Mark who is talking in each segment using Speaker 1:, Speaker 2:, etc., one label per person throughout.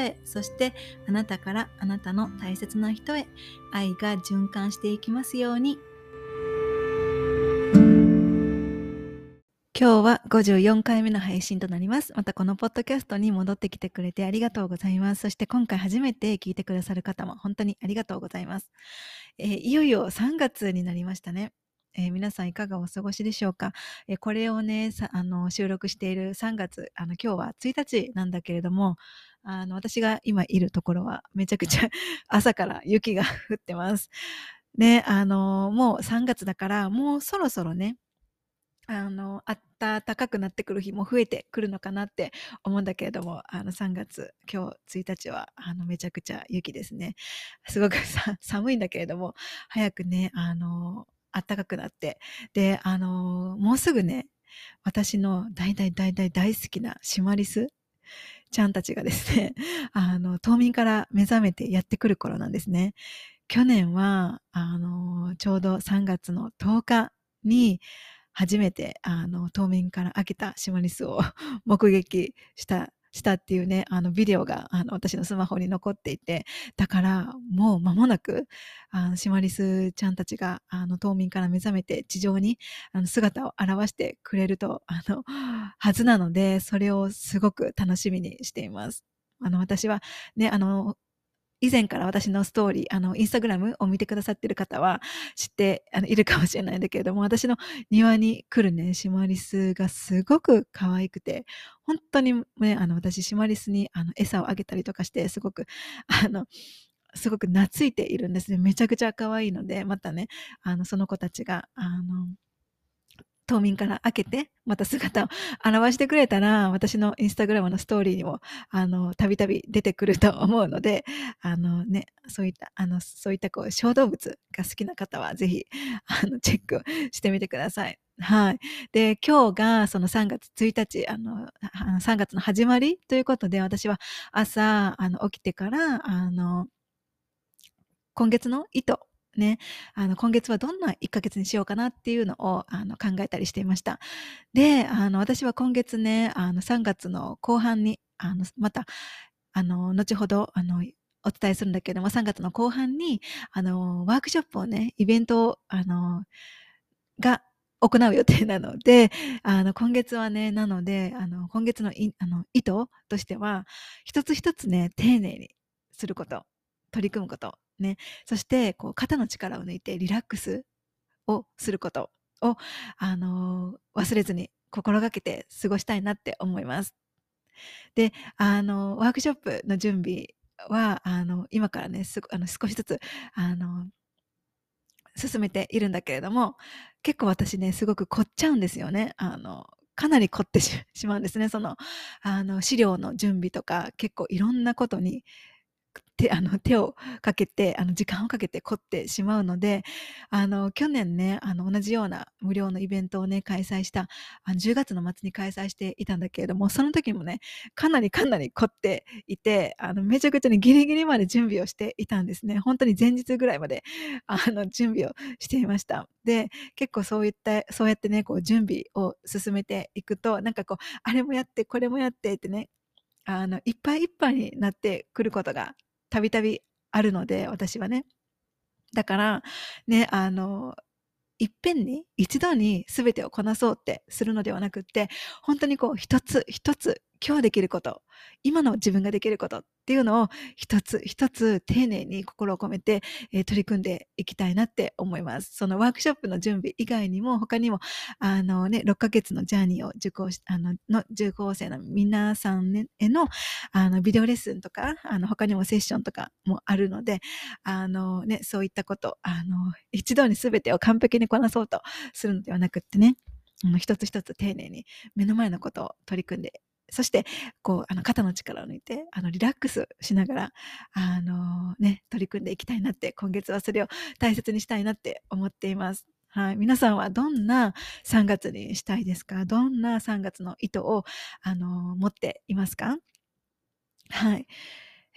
Speaker 1: へそしてあなたからあなたの大切な人へ愛が循環していきますように今日は54回目の配信となります。またこのポッドキャストに戻ってきてくれてありがとうございます。そして今回初めて聞いてくださる方も本当にありがとうございます。えー、いよいよ3月になりましたね。えー、皆さんいかがお過ごしでしょうか、えー、これをねあの収録している3月あの今日は1日なんだけれどもあの私が今いるところはめちゃくちゃ 朝から雪が 降ってます。ね、あのもう3月だからもうそろそろねあの、暖かくなってくる日も増えてくるのかなって思うんだけれども、あの、3月、今日1日は、あの、めちゃくちゃ雪ですね。すごく 寒いんだけれども、早くね、あの、暖かくなって、で、あの、もうすぐね、私の大大大大大好きなシマリスちゃんたちがですね、あの、冬眠から目覚めてやってくる頃なんですね。去年は、あの、ちょうど3月の10日に、初めてあの冬眠から開けたシマリスを 目撃したしたっていうね、あのビデオがあの私のスマホに残っていて、だからもう間もなく、あのシマリスちゃんたちがあの冬眠から目覚めて地上にあの姿を現してくれると、あの、はずなので、それをすごく楽しみにしています。あの、私はね、あの、以前から私のストーリー、あの、インスタグラムを見てくださってる方は知ってあのいるかもしれないんだけれども、私の庭に来るね、シマリスがすごく可愛くて、本当にね、あの、私、シマリスにあの餌をあげたりとかして、すごく、あの、すごく懐いているんですね。めちゃくちゃ可愛いので、またね、あの、その子たちが、あの、冬眠から開けて、また姿を現してくれたら、私のインスタグラムのストーリーにも、あの、たびたび出てくると思うので、あのね、そういった、あの、そういったこう、小動物が好きな方は、ぜひ、あの、チェックしてみてください。はい。で、今日がその3月1日、あの、3月の始まりということで、私は朝、あの、起きてから、あの、今月の糸ね、あの今月はどんな1ヶ月にしようかなっていうのをあの考えたりしていました。で、あの私は今月ね、あの3月の後半に、あのまた、あの後ほどあのお伝えするんだけども、3月の後半にあのワークショップをね、イベントをあのが行う予定なので、あの今月はね、なので、あの今月のいあの意図としては、一つ一つね、丁寧にすること、取り組むこと、ね、そしてこう肩の力を抜いてリラックスをすることを、あのー、忘れずに心がけて過ごしたいなって思います。で、あのワークショップの準備はあの今からねすあの少しずつあの進めているんだけれども結構私ねすごく凝っちゃうんですよね。あのかなり凝って しまうんですね。そのあの資料の準備とか結構いろんなことに手 あの手をかけてあの時間をかけて凝ってしまうのであの去年ねあの同じような無料のイベントをね開催したあの10月の末に開催していたんだけれどもその時もねかなりかなり凝っていてあのめちゃくちゃにギリギリまで準備をしていたんですね。本当に前日ぐらいまであの準備をしていました。で結構そういったそうやってねこう準備を進めていくとなんかこうあれもやってこれもやってってねあのいっぱいいっぱいになってくることがたびたびあるので私はね。だからねあのいっぺんに一度に全てをこなそうってするのではなくって本当にこう一つ一つ今日できること今の自分ができることっていうのを一つ一つ丁寧に心を込めて、えー、取り組んでいきたいなって思います。そのワークショップの準備以外にも他にもあのね6ヶ月のジャーニーを受講しあのの受講生の皆さんへのあのビデオレッスンとかあの他にもセッションとかもあるのであのねそういったことあの一度に全てを完璧にこなそうとするのではなくってね一つ一つ丁寧に目の前のことを取り組んでそして、こう、あの、肩の力を抜いて、あの、リラックスしながら、あの、ね、取り組んでいきたいなって、今月はそれを大切にしたいなって思っています。はい。皆さんはどんな3月にしたいですか？どんな3月の意図を、あの、持っていますか？はい。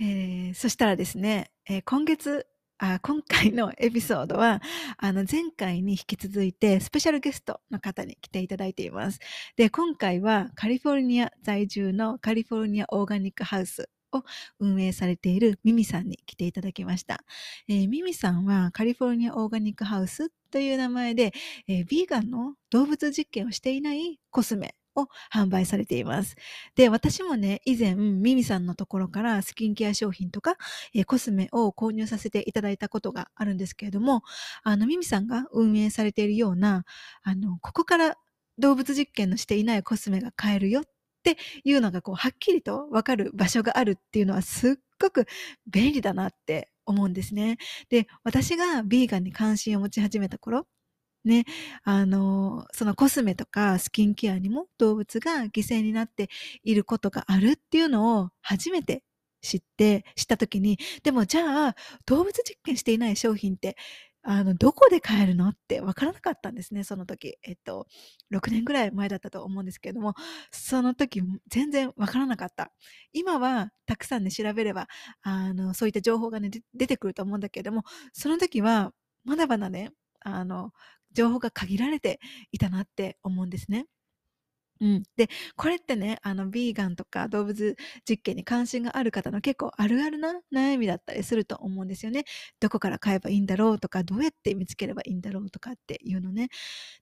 Speaker 1: えー、そしたらですね、えー、今月あ今回のエピソードは、あの、前回に引き続いて、スペシャルゲストの方に来ていただいています。で、今回はカリフォルニア在住のカリフォルニアオーガニックハウスを運営されているミミさんに来ていただきました。えー、ミミさんはカリフォルニアオーガニックハウスという名前で、えー、ビーガンの動物実験をしていないコスメを販売されています。で、私もね、以前、ミミさんのところからスキンケア商品とか、えー、コスメを購入させていただいたことがあるんですけれども、あの、ミミさんが運営されているような、あの、ここから動物実験のしていないコスメが買えるよっていうのが、こう、はっきりとわかる場所があるっていうのはすっごく便利だなって思うんですね。で、私がビーガンに関心を持ち始めた頃、ね、あの、そのコスメとかスキンケアにも動物が犠牲になっていることがあるっていうのを初めて知って、知った時に、でもじゃあ動物実験していない商品ってあの、どこで買えるのってわからなかったんですね、その時。えっと、6年ぐらい前だったと思うんですけれども、その時全然わからなかった。今はたくさんね、調べれば、あの、そういった情報がね、出てくると思うんだけれども、その時はまだまだね、あの、情報が限られていたなって思うんですね。うん。で、これってね、あの、ビーガンとか動物実験に関心がある方の結構あるあるな悩みだったりすると思うんですよね。どこから買えばいいんだろうとか、どうやって見つければいいんだろうとかっていうのね。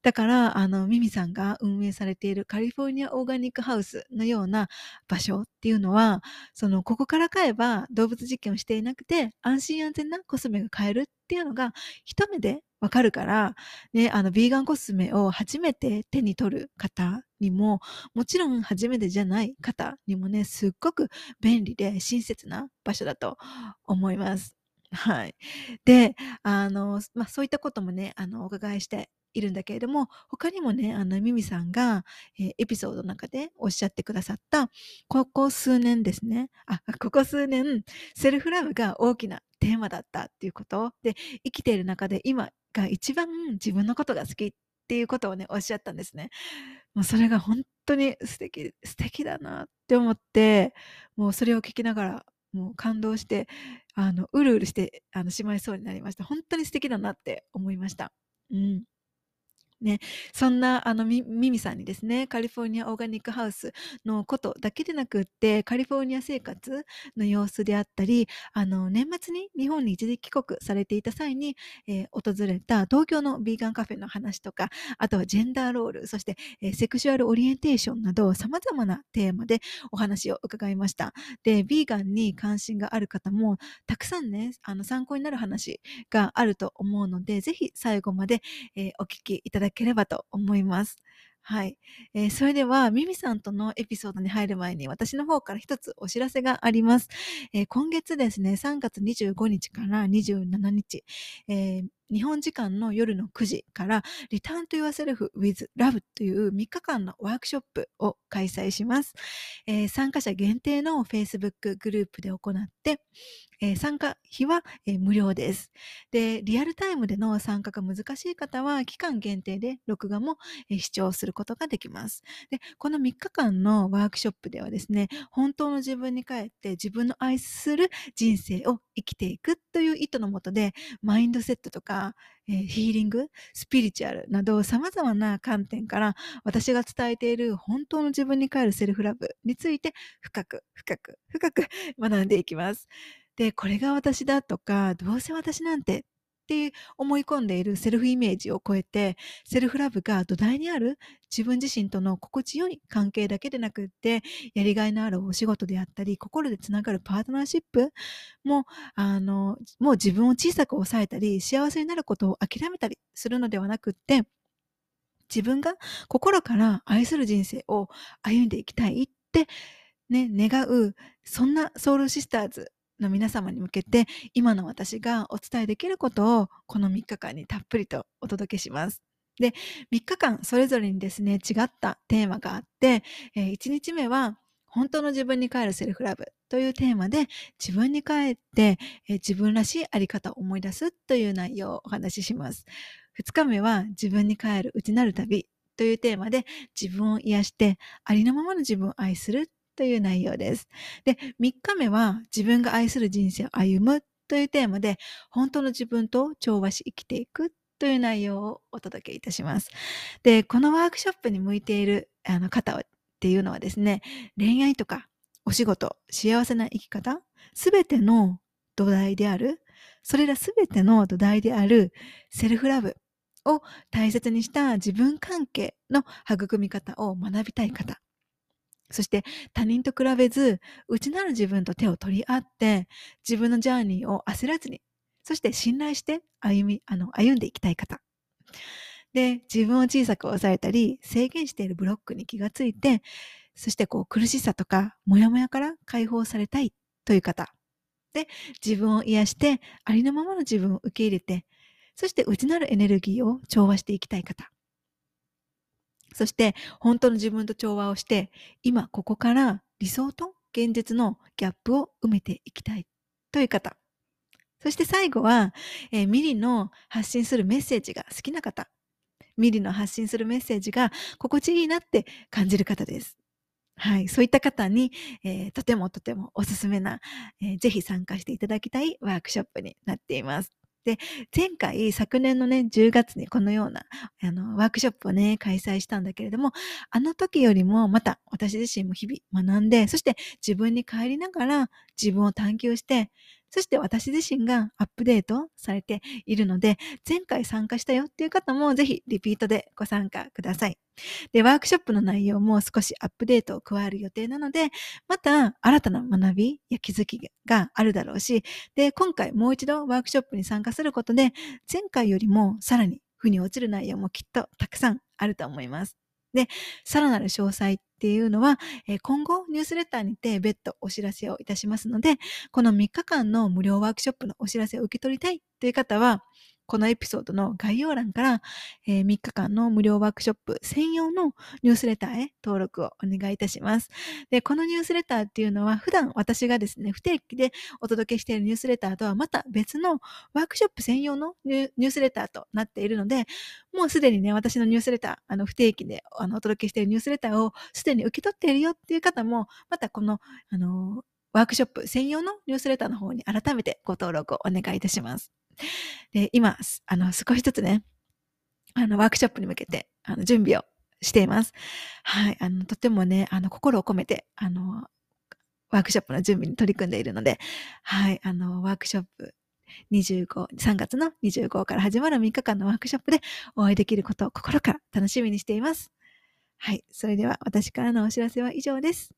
Speaker 1: だから、あの、ミミさんが運営されているカリフォルニアオーガニックハウスのような場所っていうのは、その、ここから買えば動物実験をしていなくて、安心安全なコスメが買えるっていうのが、一目でわかるから、ね、あの、ビーガンコスメを初めて手に取る方にも、もちろん初めてじゃない方にもね、すっごく便利で親切な場所だと思います。はい。で、あの、まあ、そういったこともね、あの、お伺いしているんだけれども、他にもね、あの、ミミさんが、えー、エピソードの中でおっしゃってくださった、ここ数年ですね、あ、ここ数年、セルフラブが大きなテーマだったっていうこと、で、生きている中で今が一番自分のことが好きっていうことをね、おっしゃったんですね。もうそれが本当に素敵、素敵だなって思って、もうそれを聞きながら、もう感動して、あの、うるうるして、あの、しまいそうになりました。本当に素敵だなって思いました。うん。ね、そんなあのミミさんにですね、カリフォルニアオーガニックハウスのことだけでなくって、カリフォルニア生活の様子であったり、あの、年末に日本に一時帰国されていた際に、えー、訪れた東京のビーガンカフェの話とか、あとはジェンダーロール、そして、えー、セクシュアルオリエンテーションなど様々なテーマでお話を伺いました。で、ビーガンに関心がある方も、たくさんね、あの参考になる話があると思うので、ぜひ最後まで、えー、お聞きいただければと思います。はい。えー、それでは、ミミさんとのエピソードに入る前に、私の方から一つお知らせがあります。えー、今月ですね、3月25日から27日、えー日本時間の夜の9時から Return to Yourself with Love という3日間のワークショップを開催します。えー、参加者限定の Facebook グループで行って、えー、参加費は、えー、無料です。で、リアルタイムでの参加が難しい方は期間限定で録画も、え視聴することができます。で、この3日間のワークショップではですね、本当の自分に帰って自分の愛する人生を生きていくという意図のもとで、マインドセットとか、えー、ヒーリング、スピリチュアルなど様々な観点から私が伝えている本当の自分に帰るセルフラブについて深く深く深く学んでいきます。で、これが私だとか、どうせ私なんてって思い込んでいるセルフイメージを超えて、セルフラブが土台にある自分自身との心地よい関係だけでなくって、やりがいのあるお仕事であったり、心でつながるパートナーシップも、あの、もう自分を小さく抑えたり、幸せになることを諦めたりするのではなくって、自分が心から愛する人生を歩んでいきたいってね、願う、そんなソウルシスターズの皆様に向けて今の私がお伝えできることをこの3日間にたっぷりとお届けします。で、3日間それぞれにですね、違ったテーマがあって、え、1日目は本当の自分に帰るセルフラブというテーマで自分に帰って、え自分らしいあり方を思い出すという内容をお話しします。2日目は自分に帰る内なる旅というテーマで自分を癒してありのままの自分を愛するという内容です。で、3日目は自分が愛する人生を歩むというテーマで本当の自分と調和し生きていくという内容をお届けいたします。で、このワークショップに向いているあの方っていうのはですね、恋愛とかお仕事、幸せな生き方、すべての土台である、それらすべての土台であるセルフラブを大切にした自分関係の育み方を学びたい方。そして他人と比べず、内なる自分と手を取り合って、自分のジャーニーを焦らずにそして信頼して歩み、あの、歩んでいきたい方。で、自分を小さく抑えたり、制限しているブロックに気がついて、そしてこう苦しさとか、モヤモヤから解放されたいという方。で、自分を癒して、ありのままの自分を受け入れて、そして内なるエネルギーを調和していきたい方。そして、本当の自分と調和をして、今ここから理想と現実のギャップを埋めていきたいという方。そして最後は、えー、ミリの発信するメッセージが好きな方。ミリの発信するメッセージが心地いいなって感じる方です。はい。そういった方に、えー、とてもとてもおすすめな、えー、ぜひ参加していただきたいワークショップになっています。で、前回、昨年のね、10月にこのような、あの、ワークショップをね、開催したんだけれども、あの時よりもまた私自身も日々学んで、そして自分に帰りながら自分を探求して、そして私自身がアップデートされているので、前回参加したよっていう方もぜひリピートでご参加ください。で、ワークショップの内容も少しアップデートを加える予定なので、また新たな学びや気づきがあるだろうし、で、今回もう一度ワークショップに参加することで、前回よりもさらに負に落ちる内容もきっとたくさんあると思います。で、さらなる詳細っていうのは、え今後ニュースレターにて別途お知らせをいたしますので、この3日間の無料ワークショップのお知らせを受け取りたいという方は、このエピソードの概要欄から、えー、3日間の無料ワークショップ専用のニュースレターへ登録をお願いいたします。で、このニュースレターっていうのは普段私がですね、不定期でお届けしているニュースレターとはまた別のワークショップ専用のニュースレターとなっているので、もうすでにね、私のニュースレター、あの不定期であのお届けしているニュースレターをすでに受け取っているよっていう方も、またこの、あのワークショップ専用のニュースレターの方に改めてご登録をお願いいたします。で、今、あの、少しずつね、あの、ワークショップに向けて、あの、準備をしています。はい。あの、とてもね、あの、心を込めて、あの、ワークショップの準備に取り組んでいるので、はい。あの、ワークショップ25、3月の25から始まる3日間のワークショップでお会いできることを心から楽しみにしています。はい。それでは私からのお知らせは以上です。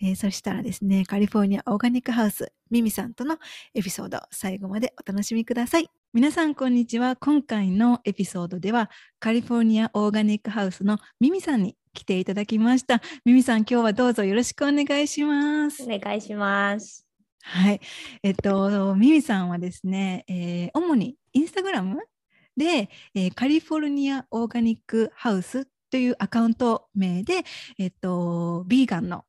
Speaker 1: えー、そしたらですね、カリフォルニアオーガニックハウス、ミミさんとのエピソード、最後までお楽しみください。皆さん、こんにちは。今回のエピソードでは、カリフォルニアオーガニックハウスのミミさんに来ていただきました。ミミさん、今日はどうぞよろしくお願いします。
Speaker 2: お願いします。
Speaker 1: はい。えっと、ミミさんはですね、えー、主にインスタグラムで、えー、カリフォルニアオーガニックハウスというアカウント名で、えっと、ビーガンの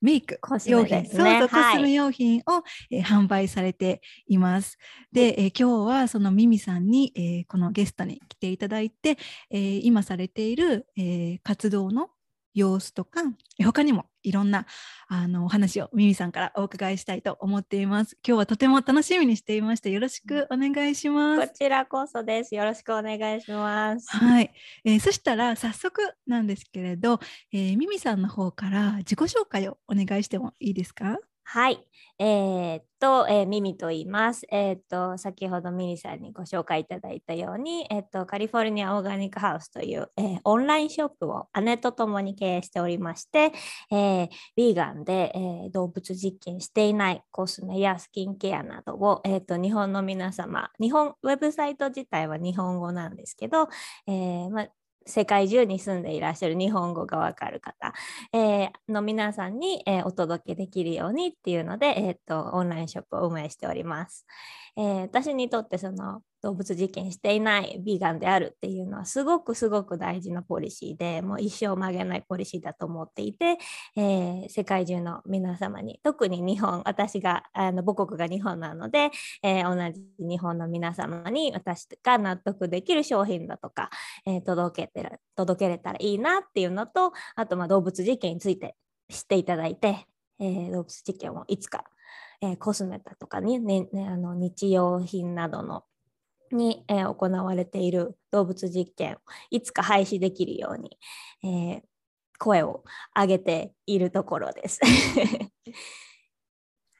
Speaker 1: メイク、
Speaker 2: コスメ、
Speaker 1: ね、そうそう、コスメ用品を、えー、販売されています。で、えー、今日はそのミミさんに、えー、このゲストに来ていただいて、えー、今されている、えー、活動の様子とか他にもいろんなあのお話をミミさんからお伺いしたいと思っています。今日はとても楽しみにしていましてよろしくお願いします。
Speaker 2: こちらこそです。よろしくお願いします。
Speaker 1: はい、えー、そしたら早速なんですけれど、えー、ミミさんの方から自己紹介をお願いしてもいいですか？
Speaker 2: はい。えー、っと、えー、ミミと言います。えー、っと、先ほどミミさんにご紹介いただいたように、え、っと、カリフォルニアオーガニックハウスという、えオンラインショップを姉と共に経営しておりまして、えヴィーガンで、え動物実験していないコスメやスキンケアなどを、えっと、日本の皆様、日本、ウェブサイト自体は日本語なんですけど、えま世界中に住んでいらっしゃる日本語がわかる方、えー、の皆さんに、えー、お届けできるようにっていうので、えーと、オンラインショップを運営しております。えー、私にとってその動物実験していないビーガンであるっていうのはすごくすごく大事なポリシーでもう一生曲げないポリシーだと思っていて、えー、世界中の皆様に特に日本私があの母国が日本なので、えー、同じ日本の皆様に私が納得できる商品だとか、えー、届けてる届けれたらいいなっていうのとあとま動物実験について知っていただいて、え、動物実験をいつか、え、コスメだとかに、ねね、あの日用品などのに、えー、行われている動物実験をいつか廃止できるように、えー、声を上げているところです。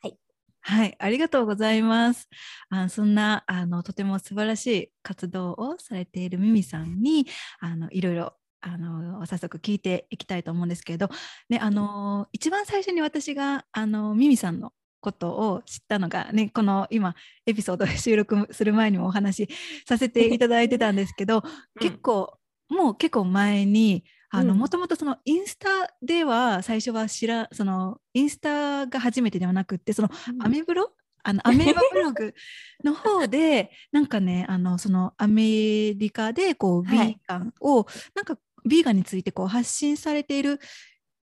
Speaker 1: はい、はい、ありがとうございます。あそんなあのとても素晴らしい活動をされているミミさんにあのいろいろあの早速聞いていきたいと思うんですけれど、ね、あの一番最初に私があのミミさんのことを知ったのが、ね、この今エピソードで収録する前にもお話しさせていただいてたんですけど、うん、結構もう結構前にもともとそのインスタでは最初は知らそのインスタが初めてではなくってそのアメブロ、あのアメーバブログ の方でなんかねあのそのアメリカでこうビーガンを、はい、なんかビーガンについてこう発信されている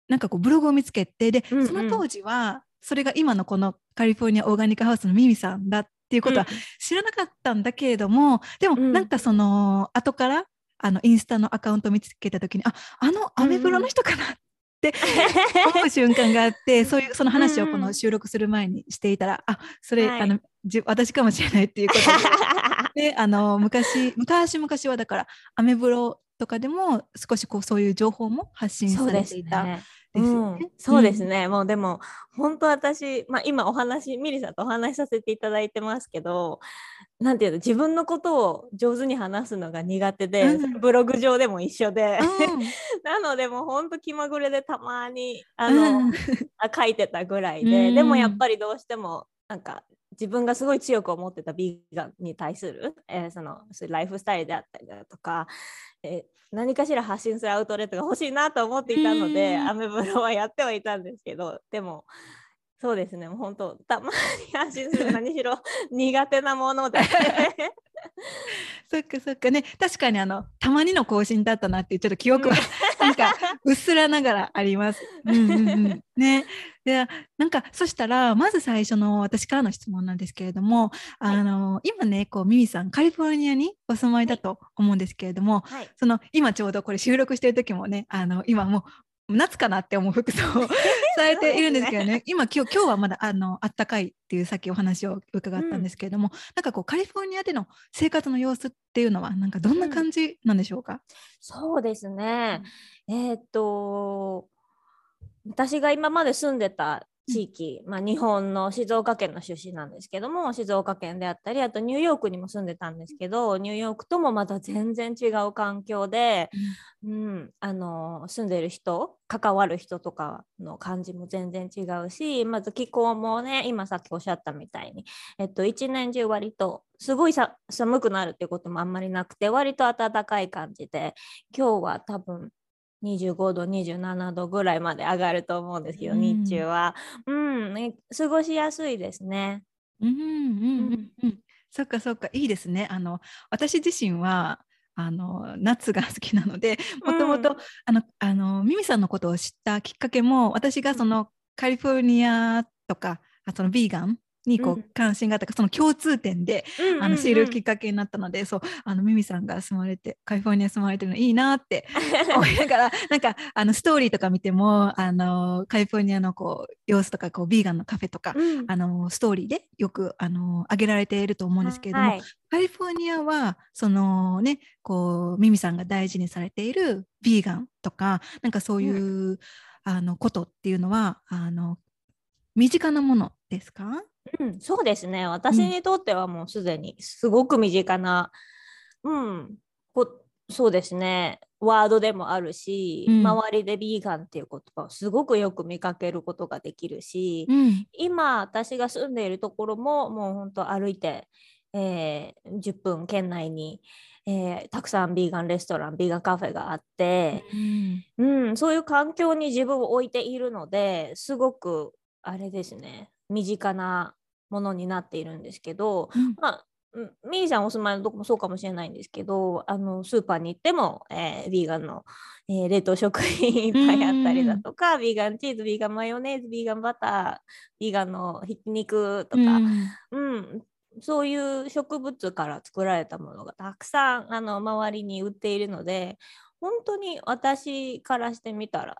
Speaker 1: なんかこうブログを見つけてで、うんうん、その当時はそれが今のこのカリフォルニアオーガニックハウスのミミさんだっていうことは知らなかったんだけれども、うん、でもなんかその後からあのインスタのアカウントを見つけた時にああのアメブロの人かなって 思う瞬間があってそういうその話をこの収録する前にしていたら、あそれ、はい、あのじ私かもしれないっていうことで。であの昔昔昔はだからアメブロとかでも少しこうそういう情報も発信されていた。
Speaker 2: ですよね、うん、そうですね、うん、もうでも本当私、まあ、今お話ミリさんとお話しさせていただいてますけどなんていうの自分のことを上手に話すのが苦手で、うん、ブログ上でも一緒で、なのでもう本当気まぐれでたまにあの、書いてたぐらいで、でもやっぱりどうしてもなんか自分がすごい強く思ってたビーガンに対する、えー、そのライフスタイルであったりだとか、えー、何かしら発信するアウトレットが欲しいなと思っていたので、アメブロはやってはいたんですけどでもそうですね。本当たまに発信する何しろ苦手なもので
Speaker 1: そっかそっか。ね確かにあのたまにの更新だったなっていうちょっと記憶は なんかうっすらながらあります。うんうんうん、ね。でなんかそしたらまず最初の私からの質問なんですけれども、はい、あの今ねこうミミさんカリフォルニアにお住まいだと思うんですけれども、はい、その今ちょうどこれ収録してる時もねあの今もう夏かなって思う服装を されているんですけどね。ね。今今日今日はまだあのったかいっていうさっきお話を伺ったんですけれども、うん、なんかこうカリフォルニアでの生活の様子っていうのはなんかどんな感じなんでしょうか、うん、
Speaker 2: そうですね、えー、っと私が今まで住んでた地域、まあ、日本の静岡県の出身なんですけども静岡県であったりあとニューヨークにも住んでたんですけどニューヨークともまた全然違う環境で、うん、うん、あの住んでる人関わる人とかの感じも全然違うしまず気候もね今さっきおっしゃったみたいに、えっと、一年中割とすごい寒くなるっていうこともあんまりなくて割と暖かい感じで今日は多分25度27度ぐらいまで上がると思うんですけど、うん、日中は、うん、過ごしやすいですね。
Speaker 1: うんうんうんうん、そっかそっかいいですね。あの私自身はあの夏が好きなのでもともとあのミミさんのことを知ったきっかけも私がそのカリフォルニアとかそのビーガンにこう関心があったか、うん、その共通点で、あの知るきっかけになったのでそうあのミミさんが住まれてカリフォルニア住まれてるのいいなって 思いながらなんかあのストーリーとか見てもあのカリフォルニアのこう様子とかこうビーガンのカフェとか、うん、あのストーリーでよくあの上げられていると思うんですけれども、はい、カリフォルニアはそのねこうミミさんが大事にされているビーガンとかなんかそういう、うん、あのことっていうのはあの身近なものですか？
Speaker 2: うん、そうですね。私にとってはもうすでにすごく身近な、うん、こそうですね。ワードでもあるし、うん、周りでビーガンっていう言葉をすごくよく見かけることができるし、うん、今私が住んでいるところももう本当歩いて、えー、10分圏内に、えー、たくさんビーガンレストランビーガンカフェがあって、うん、うん、そういう環境に自分を置いているのですごくあれですね身近なものになっているんですけど、うん、まあうんミリさんお住まいのとこもそうかもしれないんですけどあのスーパーに行っても、えー、ビーガンの、えー、冷凍食品いっぱいあったりだとか、ビーガンチーズビーガンマヨネーズビーガンバタービーガンのひき肉とか、うんそういう植物から作られたものがたくさんあの周りに売っているので本当に私からしてみたら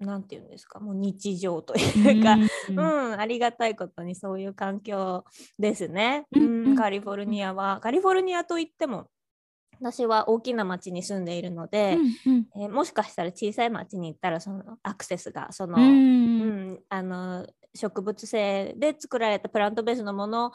Speaker 2: 何て言うんですかもう日常というか、うん、うん、ありがたいことにそういう環境ですね、うん、うん、カリフォルニアは。カリフォルニアといっても私は大きな町に住んでいるので、うんうん、えー、もしかしたら小さい町に行ったらそのアクセスがその、うん、うん、あの植物性で作られたプラントベースのもの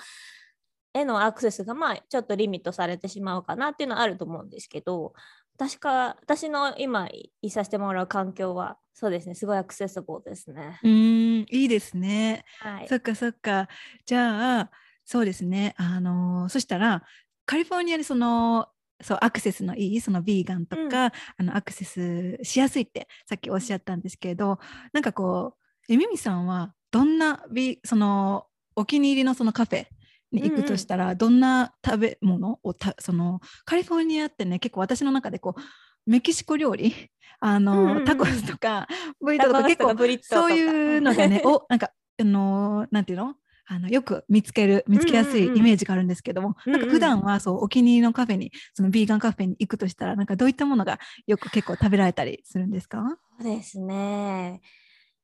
Speaker 2: へのアクセスがまあちょっとリミットされてしまうかなっていうのはあると思うんですけど私か私の今いさせてもらう環境はそうですねすごいアクセスボーですね。
Speaker 1: うんいいですね。はい、そっかそっかじゃあそうですねあのそしたらカリフォルニアにそのそうアクセスのいいそのビーガンとか、うん、あのアクセスしやすいってさっきおっしゃったんですけどなんかこうえみみさんはどんなビそのお気に入りのそのカフェに行くとしたら、どんな食べ物をたそのカリフォルニアってね結構私の中でこうメキシコ料理？あの、うんうん、タコスとかブリトとか結構そういうのでねおなんかあのなんていうの？あのよく見つける見つけやすいイメージがあるんですけども、うんうん、なんか普段はそうお気に入りのカフェにそのビーガンカフェに行くとしたらなんかどういったものがよく結構食べられたりするんですか？
Speaker 2: そうですね。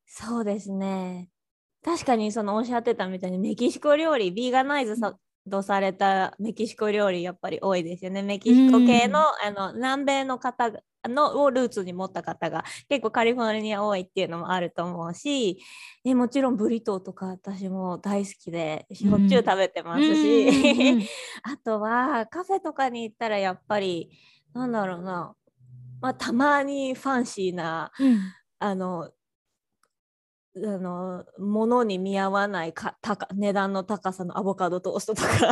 Speaker 2: そうですね確かにそのおっしゃってたみたいにメキシコ料理ビーガナイズさとされたメキシコ料理やっぱり多いですよね。メキシコ系の,、あの南米の方のをルーツに持った方が結構カリフォルニア多いっていうのもあると思うしえもちろんブリトーとか私も大好きでしょっちゅう食べてますし、あとはカフェとかに行ったらやっぱりなんだろうな、まあ、たまにファンシーな、うん、あのあの物に見合わないか高値段の高さのアボカドトーストとか。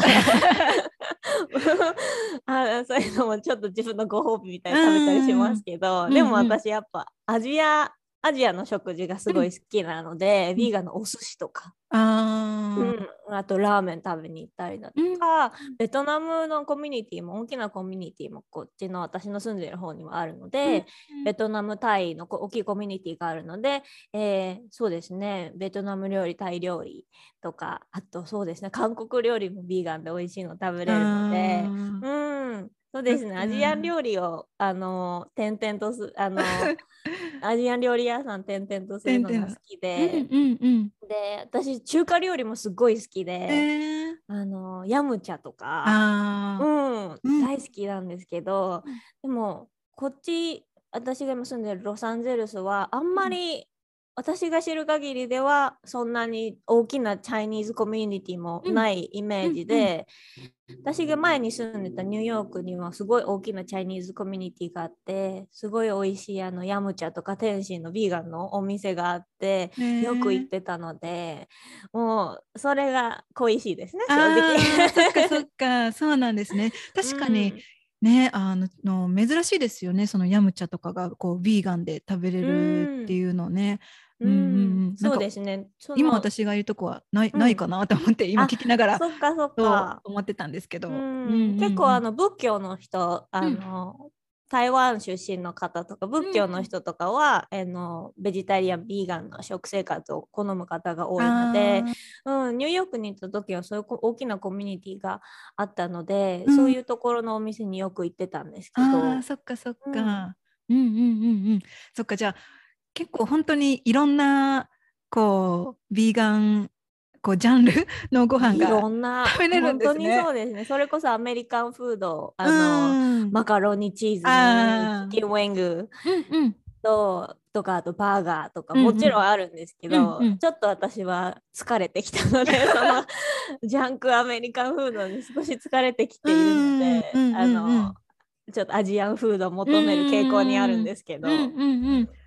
Speaker 2: あそういうのもちょっと自分のご褒美みたいに食べたりしますけど、でも私やっぱアジアアジアの食事がすごい好きなので、うん、ヴィーガンのお寿司とか。あ,、うん、あとラーメン食べに行ったりだとか、うん、ベトナムのコミュニティも大きなコミュニティもこっちの私の住んでる方にはあるので、うん、ベトナムタイの大きいコミュニティがあるので、えー、そうですね。ベトナム料理タイ料理とかあとそうですね。韓国料理もヴィーガンで美味しいの食べれるのでうんそうですね、アジアン料理を、あの、転々とす、あの、アジアン料理屋さん転々とするのが好きで、うんうんうん、で、私、中華料理もすごい好きで、えー、あの、ヤムチャとか、うん、うん、大好きなんですけど、でも、こっち、私が今住んでるロサンゼルスは、あんまり私が知る限りではそんなに大きなチャイニーズコミュニティもないイメージで、私が前に住んでたニューヨークにはすごい大きなチャイニーズコミュニティがあってすごい美味しいあのヤムチャとか天津のビーガンのお店があってよく行ってたのでもうそれが恋しいですね正直。
Speaker 1: そっかそっか。そうなんですね。確かに、うん。ねあの珍しいですよねそのヤムチャとかがこうビーガンで食べれるっていうのね。
Speaker 2: うん、そうですね。
Speaker 1: 今私がいるとこはない,、ないかなと思って今聞きながら
Speaker 2: そっかそっか。
Speaker 1: 思ってたんですけど、
Speaker 2: 結構あの仏教の人あの、台湾出身の方とか仏教の人とかは、うん、あのベジタリアンビーガンの食生活を好む方が多いので、うん、ニューヨークに行った時はそういう大きなコミュニティがあったので、うん、そういうところのお店によく行ってたんですけど。
Speaker 1: そっかそっか、うん、うんうんうんうん。そっかじゃあ結構本当にいろんなこうビーガンこうジャンル のご飯がいろんな。食べれるんですね。
Speaker 2: 本当にそうですね。それこそアメリカンフード、あの、うん、マカロニチーズにチキンウェングと、うんうん、とかあとバーガーとかもちろんあるんですけど、うんうん、ちょっと私は疲れてきたので、そのジャンクアメリカンフードに少し疲れてきているので、あのちょっとアジアンフードを求める傾向にあるんですけど。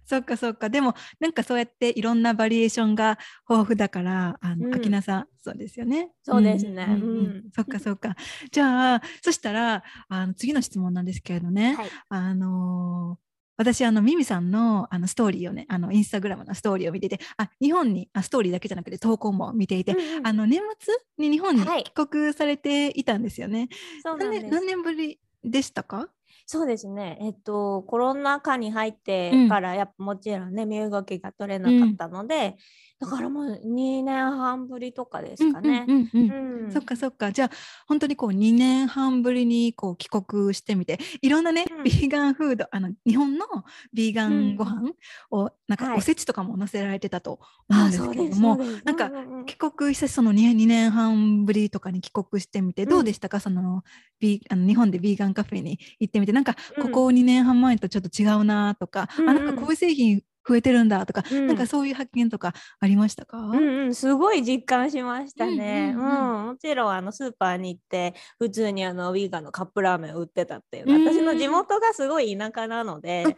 Speaker 1: そっかそっか。でもなんかそうやっていろんなバリエーションが豊富だからあの、うん、秋菜さんそうですよね。
Speaker 2: そうですね。うん、
Speaker 1: うん、そっかそっか。じゃあそしたらあの次の質問なんですけれどね、はい、あの私、あの、ミミさんのあのストーリーをね、あの、インスタグラムのストーリーを見てて、あ、日本に、あストーリーだけじゃなくて投稿も見ていて、
Speaker 2: うんうん。
Speaker 1: あの、年末に日本に
Speaker 2: はい。
Speaker 1: 帰国されていたんですよね。何年
Speaker 2: そうなんです。
Speaker 1: 何年ぶりでしたか？
Speaker 2: そうですね、えっと、コロナ禍に入って
Speaker 1: うん。
Speaker 2: から、やっぱもちろんね、身動きが取れなかったので、だからもう2年半ぶりとかですかね。
Speaker 1: うんうんうんうん。
Speaker 2: うん。
Speaker 1: そっかそっか。じゃあ本当にこう2年半ぶりにこう帰国してみていろんなね、
Speaker 2: うん。
Speaker 1: ビーガンフードあの日本のビーガンご飯を、なんか
Speaker 2: はい。
Speaker 1: おせちとかも載せられてたと思うんですけれども、
Speaker 2: そうです
Speaker 1: なんか
Speaker 2: うううん
Speaker 1: 帰国してその 2, 2年半ぶりとかに帰国してみて、
Speaker 2: うん。
Speaker 1: どうでしたか？そのビーあの日本でビーガンカフェに行ってみて。なんか
Speaker 2: うん。
Speaker 1: ここ2年半前とちょっと違うなとか、
Speaker 2: うんうん。
Speaker 1: あなんかこういう製品増えてるんだとか、
Speaker 2: うん。
Speaker 1: なんかそういう発見とかありましたか、
Speaker 2: うんうん、すごい実感しましたね。
Speaker 1: う
Speaker 2: うんん。
Speaker 1: うん。
Speaker 2: もちろんあのスーパーに行って普通にあのウィーガンのカップラーメンを売ってたっていう私の地元がすごい田舎なので、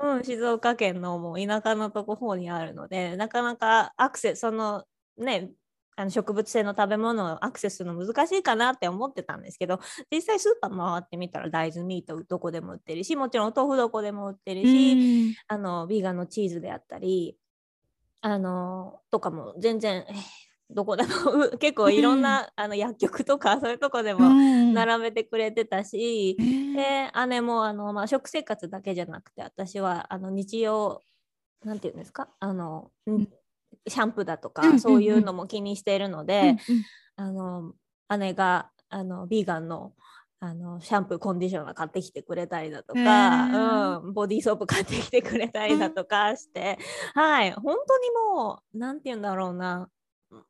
Speaker 1: うん、
Speaker 2: 静岡県のもう田舎のとこ方にあるのでなかなかアクセスそのねあの植物性の食べ物をアクセスするの難しいかなって思ってたんですけど実際スーパー回ってみたら大豆ミートどこでも売ってるしもちろんお豆腐どこでも売ってるし、
Speaker 1: うん。
Speaker 2: あのビーガンのチーズであったりあのとかも全然えーどこでもう 結構いろんな、あの薬局とかそういうとこでも
Speaker 1: うん。
Speaker 2: 並べてくれてたし、
Speaker 1: えー。
Speaker 2: で姉もあの、まあ、食生活だけじゃなくて私はあの日用なんていうんですか？あの、ん
Speaker 1: うん
Speaker 2: シャンプーだとか、
Speaker 1: うんうんうん。
Speaker 2: そういうのも気にしているので、
Speaker 1: うんうん。
Speaker 2: あの姉があのビーガンのあのシャンプーコンディショナー買ってきてくれたりだと
Speaker 1: へ
Speaker 2: か、
Speaker 1: ー。
Speaker 2: うん、ボディーソープ買ってきてくれたりだとかして、はい。本当にもうなんて言うんだろうな。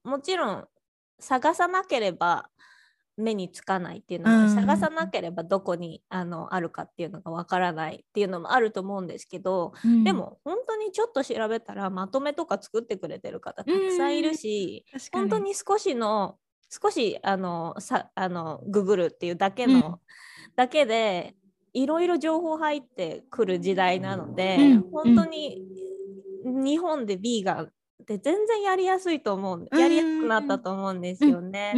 Speaker 2: もちろん探さなければ目につかないっていうのも、
Speaker 1: うん
Speaker 2: 探さなければどこにあのあるかっていうのがわからないっていうのもあると思うんですけど、
Speaker 1: うん。
Speaker 2: でも本当にちょっと調べたらまとめとか作ってくれてる方たくさんいるし、
Speaker 1: 確か
Speaker 2: 本当に少しの少しあのさあのググるっていうだけの、
Speaker 1: うん。
Speaker 2: だけでいろいろ情報入ってくる時代なので、
Speaker 1: うん。
Speaker 2: 本当に日本でビーガンって全然やりやすいと思うやりやすくなったと思うんですよね。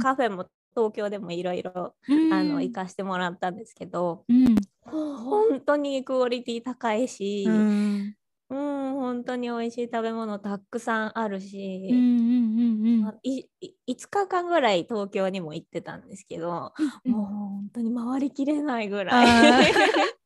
Speaker 2: カフェも東京でもいろいろ行かしてもらったんですけど、
Speaker 1: うん。
Speaker 2: 本当にクオリティ高いし、
Speaker 1: う
Speaker 2: うん
Speaker 1: ん
Speaker 2: 本当に美味しい食べ物たくさんあるし、
Speaker 1: うんうんうん
Speaker 2: まあいい5日間ぐらい東京にも行ってたんですけど、
Speaker 1: うん
Speaker 2: もう本当に回りきれないぐ
Speaker 1: あ
Speaker 2: らい。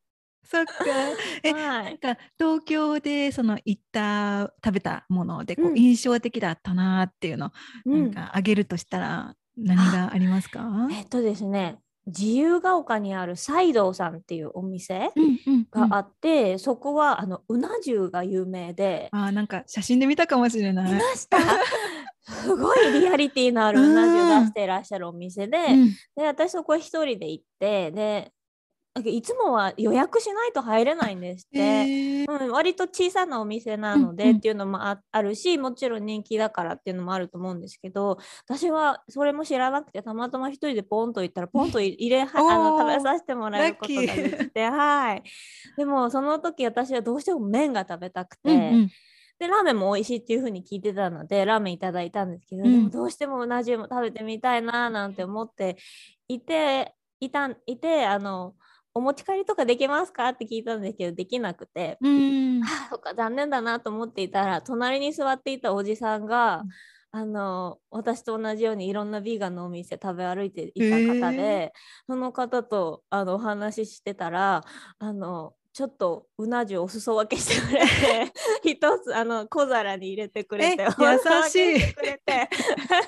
Speaker 1: ーそっか。え
Speaker 2: はい、
Speaker 1: なんか東京でその行った食べたものでこう、
Speaker 2: うん。
Speaker 1: 印象的だったなっていうの、
Speaker 2: うん
Speaker 1: なんかあげるとしたら何がありますか？
Speaker 2: えっとですね自由が丘にある西道さんっていうお店
Speaker 1: うんうんうん。
Speaker 2: があって、そこはあのうな重が有名で。
Speaker 1: あーなんか写真で見たかもしれない。
Speaker 2: 見ました。すごいリアリティのあるうな重出していらっしゃるお店で,、
Speaker 1: うん。
Speaker 2: で私そこ一人で行ってでいつもは予約しないと入れないんですって。
Speaker 1: へー
Speaker 2: うん、割と小さなお店なので
Speaker 1: うんうん。
Speaker 2: っていうのもああるしもちろん人気だからっていうのもあると思うんですけど私はそれも知らなくてたまたま一人でポンと行ったらポンとい入れはあの食べさせてもらえることができて はい。でもその時私はどうしても麺が食べたくて、
Speaker 1: うんうん。
Speaker 2: でラーメンも美味しいっていう風に聞いてたのでラーメンいただいたんですけど、
Speaker 1: うん。
Speaker 2: でもどうしてもうな重も食べてみたいななんて思っていていたんいてあのお持ち帰りとかできますか？って聞いたんですけどできなくて。
Speaker 1: うん。
Speaker 2: あそっか残念だなと思っていたら隣に座っていたおじさんが、あの私と同じようにいろんなビーガンのお店食べ歩いていた方で、
Speaker 1: へ
Speaker 2: その方とあのお話ししてたらあのちょっとうな重お裾分けしてくれて 一つあの小皿に入れてくれて
Speaker 1: 優しい
Speaker 2: してくれて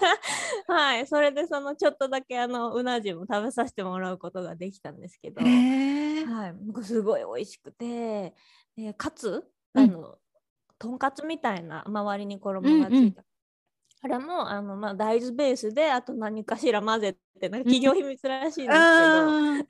Speaker 2: はいそれでそのちょっとだけあのうな重も食べさせてもらうことができたんですけど。
Speaker 1: へー
Speaker 2: はい、すごい美味しくて、でかつ、
Speaker 1: うん
Speaker 2: あの、とんかつみたいな周りに衣がついた。あれもあの、まあ、大豆ベースであと何かしら混ぜてなんか企業秘密らしいんですけど、
Speaker 1: あ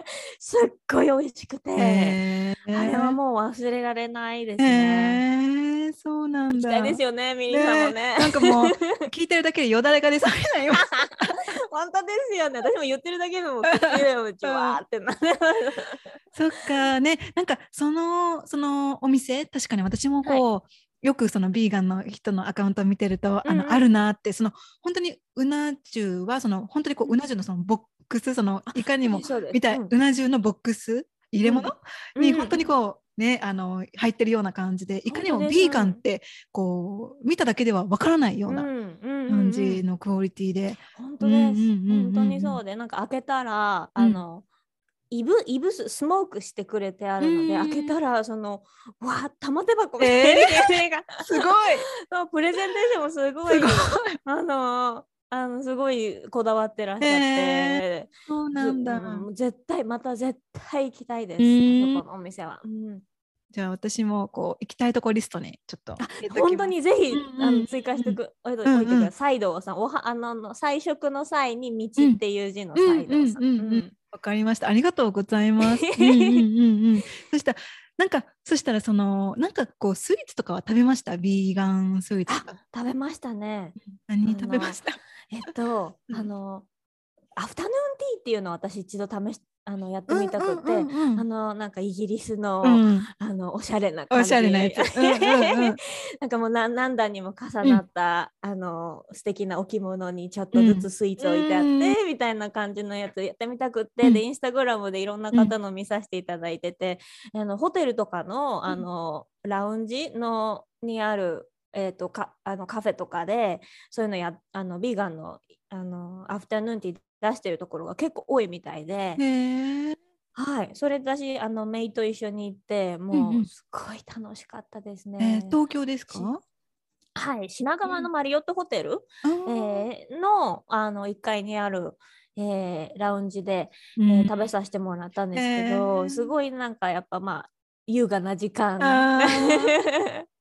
Speaker 2: すっごい美味しくて、
Speaker 1: ーへー
Speaker 2: あれはもう忘れられないですね。
Speaker 1: へーそうなんだ。
Speaker 2: ですよねミリーさんもね。
Speaker 1: なんかもう聞いてるだけでよだれが出そうになります。
Speaker 2: 本当ですよね。私も言ってるだけでも口でもじわーってなる。
Speaker 1: そっかねなんかそのそのお店確かに私もこう、よくそのビーガンの人のアカウントを見てると、あ
Speaker 2: うんうん。
Speaker 1: のあるなってその本当にうな重はその本当にこううな重のそのボックスそのいかにもみたい、
Speaker 2: うん。
Speaker 1: うな重のボックス入れ物、
Speaker 2: うん。
Speaker 1: に本当にこうねあの入ってるような感じでいかにもビーガンってこう見ただけではわからないような感じのクオリティで、
Speaker 2: 本当です、
Speaker 1: うんうんうんうん。
Speaker 2: 本当にそうでなんか開けたら、あのイブイブススモークしてくれてあるので、
Speaker 1: うん
Speaker 2: 開けたらそのわあ玉手箱みたいな系が、
Speaker 1: すごい
Speaker 2: そうプレゼンテーションもすごいあのあのすごいこだわってらっしゃって、
Speaker 1: へそうなんだ、
Speaker 2: うん絶対また絶対行きたいです、
Speaker 1: う
Speaker 2: このお店は。うん
Speaker 1: じゃあ私もこう行きたいとこリストにちょっと
Speaker 2: 本当にぜひ、
Speaker 1: うんうん
Speaker 2: あの追加してく、
Speaker 1: うんうん
Speaker 2: 置いてください。西堂さん、おはあのあの菜食の際に道っていう字の西堂さん。
Speaker 1: わかりました。ありがとうございます。うんうんうんうん。そしたら、なんか、そしたら、その、なんかこう、スイーツとかは食べました？ビーガンスイーツ
Speaker 2: 食べましたね。
Speaker 1: 何？食べました？
Speaker 2: えっと、
Speaker 1: うん
Speaker 2: あの、アフタヌーンティーっていうのを私一度試しあのやってみたくて、
Speaker 1: うんうんうん
Speaker 2: あのなんかイギリスの、
Speaker 1: うん。
Speaker 2: あのおしゃれな感じ
Speaker 1: おしゃれなやつ。うんうんうん。
Speaker 2: なんかもう何何段にも重なった、あの素敵な置物にちょっとずつスイーツ置いてあって、
Speaker 1: うん。
Speaker 2: みたいな感じのやつやってみたくって、
Speaker 1: うん
Speaker 2: でインスタグラムでいろんな方の見させていただいてて、あのホテルとかのあの、ラウンジのにあるえー、とかあのカフェとかでそういうのやあのビーガンのあのアフタヌーンティー出してるところが結構多いみたいで。はい、それだしあのメイと一緒に行って
Speaker 1: うん
Speaker 2: も
Speaker 1: うん。
Speaker 2: うすっごい楽しかったです
Speaker 1: え
Speaker 2: ね。
Speaker 1: ー東京ですか？
Speaker 2: はい、品川のマリオットホテル、
Speaker 1: あー。
Speaker 2: えーのあの1階にある、えーラウンジで、
Speaker 1: うん。
Speaker 2: えー食べさせてもらったんですけど、
Speaker 1: へー。
Speaker 2: すごいなんかやっぱまあ優雅な時間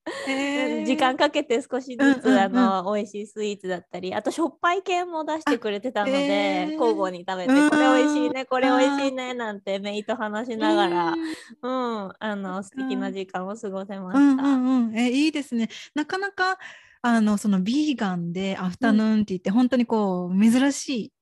Speaker 2: 時間かけて少しずつ、
Speaker 1: うんうんうん。
Speaker 2: あの美味しいスイーツだったりあとしょっぱい系も出してくれてたので、
Speaker 1: へー。
Speaker 2: 交互に食べて、
Speaker 1: うん。
Speaker 2: これ美味しいねこれ美味しいねなんてメイと話しながら、
Speaker 1: うん
Speaker 2: うん、あの素敵な時間を過ごせま
Speaker 1: うん
Speaker 2: した。
Speaker 1: うんうん、えいいですね。なかなかあのそのビーガンでアフタヌーンティーって本当にこう珍しい。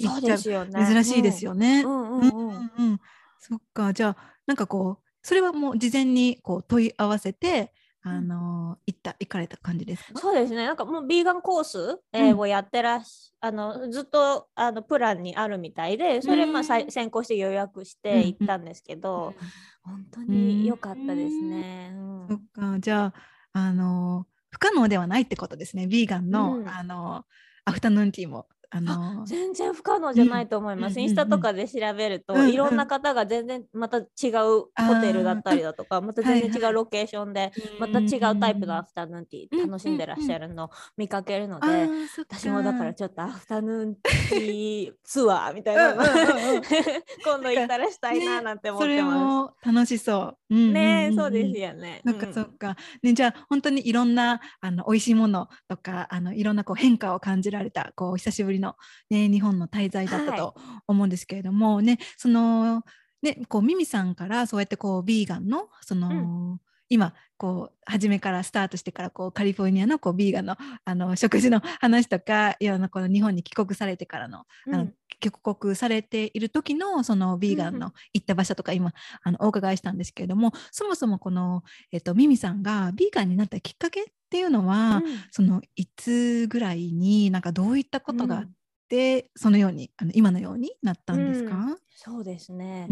Speaker 2: そうですよね。
Speaker 1: 珍しいですよね。
Speaker 2: うんうんうん。
Speaker 1: うんうんうん。そっか。じゃあなんかこうそれはもう事前にこう問い合わせてあの行った行かれた感じですか？
Speaker 2: そうですね。なんかもうビーガンコース、えー
Speaker 1: うん。
Speaker 2: をやってらし、あのずっとあのプランにあるみたいで、それまあ先行して予約し
Speaker 1: うん
Speaker 2: て行ったんですけど、本当に良かったですね。うん。
Speaker 1: そっか。じゃああの不可能ではないってことですね。ビーガンの、
Speaker 2: うん。
Speaker 1: あのアフタヌーンティーもあの
Speaker 2: 全然不可能じゃないと思います。
Speaker 1: うん
Speaker 2: インスタとかで調べると、
Speaker 1: うんうん
Speaker 2: いろんな方が全然また違うホテルだったりだとか、また全然違うロケーションで、また違うタイプのアフタヌーンティー楽しんでらっしゃるのを見かけるので、私もだからちょっとアフタヌーンティーツアーみたいなの 今度行ったらしたいななんて思っ
Speaker 1: それ
Speaker 2: てま
Speaker 1: も楽しそう。うんうんうん
Speaker 2: す。ねえ、そうです
Speaker 1: よ。
Speaker 2: よね。
Speaker 1: そっか
Speaker 2: うん
Speaker 1: そっか。ね、じゃあ本当にいろんなあの美味しいものとかあのいろんなこう変化を感じられたこう久しぶりの、ね、日本の滞在だったと思うんですけれども、ねそのねこうミミさんからそうやってこうビーガンのその、今こう初めからスタートしてからこうカリフォルニアのこうビーガンのあの食事の話とかいろんなこの日本に帰国されてからの
Speaker 2: うん。
Speaker 1: あの帰国されている時のそのビーガン
Speaker 2: うんう
Speaker 1: の行った場所とか今あのお伺いしたんですけれどもそもそもこの、えっと、ミミさんがビーガンになったきっかけっていうのは、そのいつぐらいになんかどういったことがあって、そのようにあの今のようになったんですか、
Speaker 2: そうですね。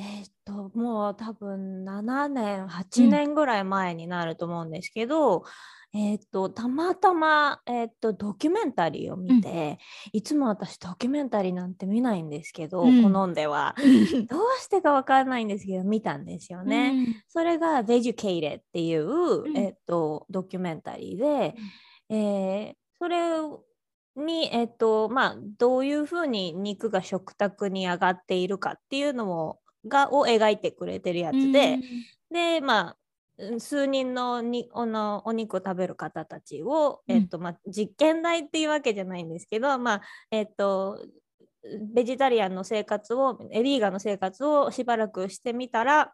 Speaker 1: うん
Speaker 2: えーっともう多分7年8年ぐらい前になると思うんですけど、えーっとたまたま、えーっとドキュメンタリーを見て、いつも私ドキュメンタリーなんて見ないんですけど、
Speaker 1: うん。
Speaker 2: 好んでは。どうしてかわからないんですけど見たんですよね。それが「Vegucated」っていう、
Speaker 1: ん。
Speaker 2: えーっとドキュメンタリーで、えーそれに、えっとまあ、どういうふうに肉が食卓に上がっているかっていうのをがを描いてくれてるやつで、でまあうん数人のにおのお肉を食べる方たちを、
Speaker 1: うん。
Speaker 2: えっとまあ、実験台っていうわけじゃないんですけど、まあえっとベジタリアンの生活をえビーガンの生活をしばらくしてみたら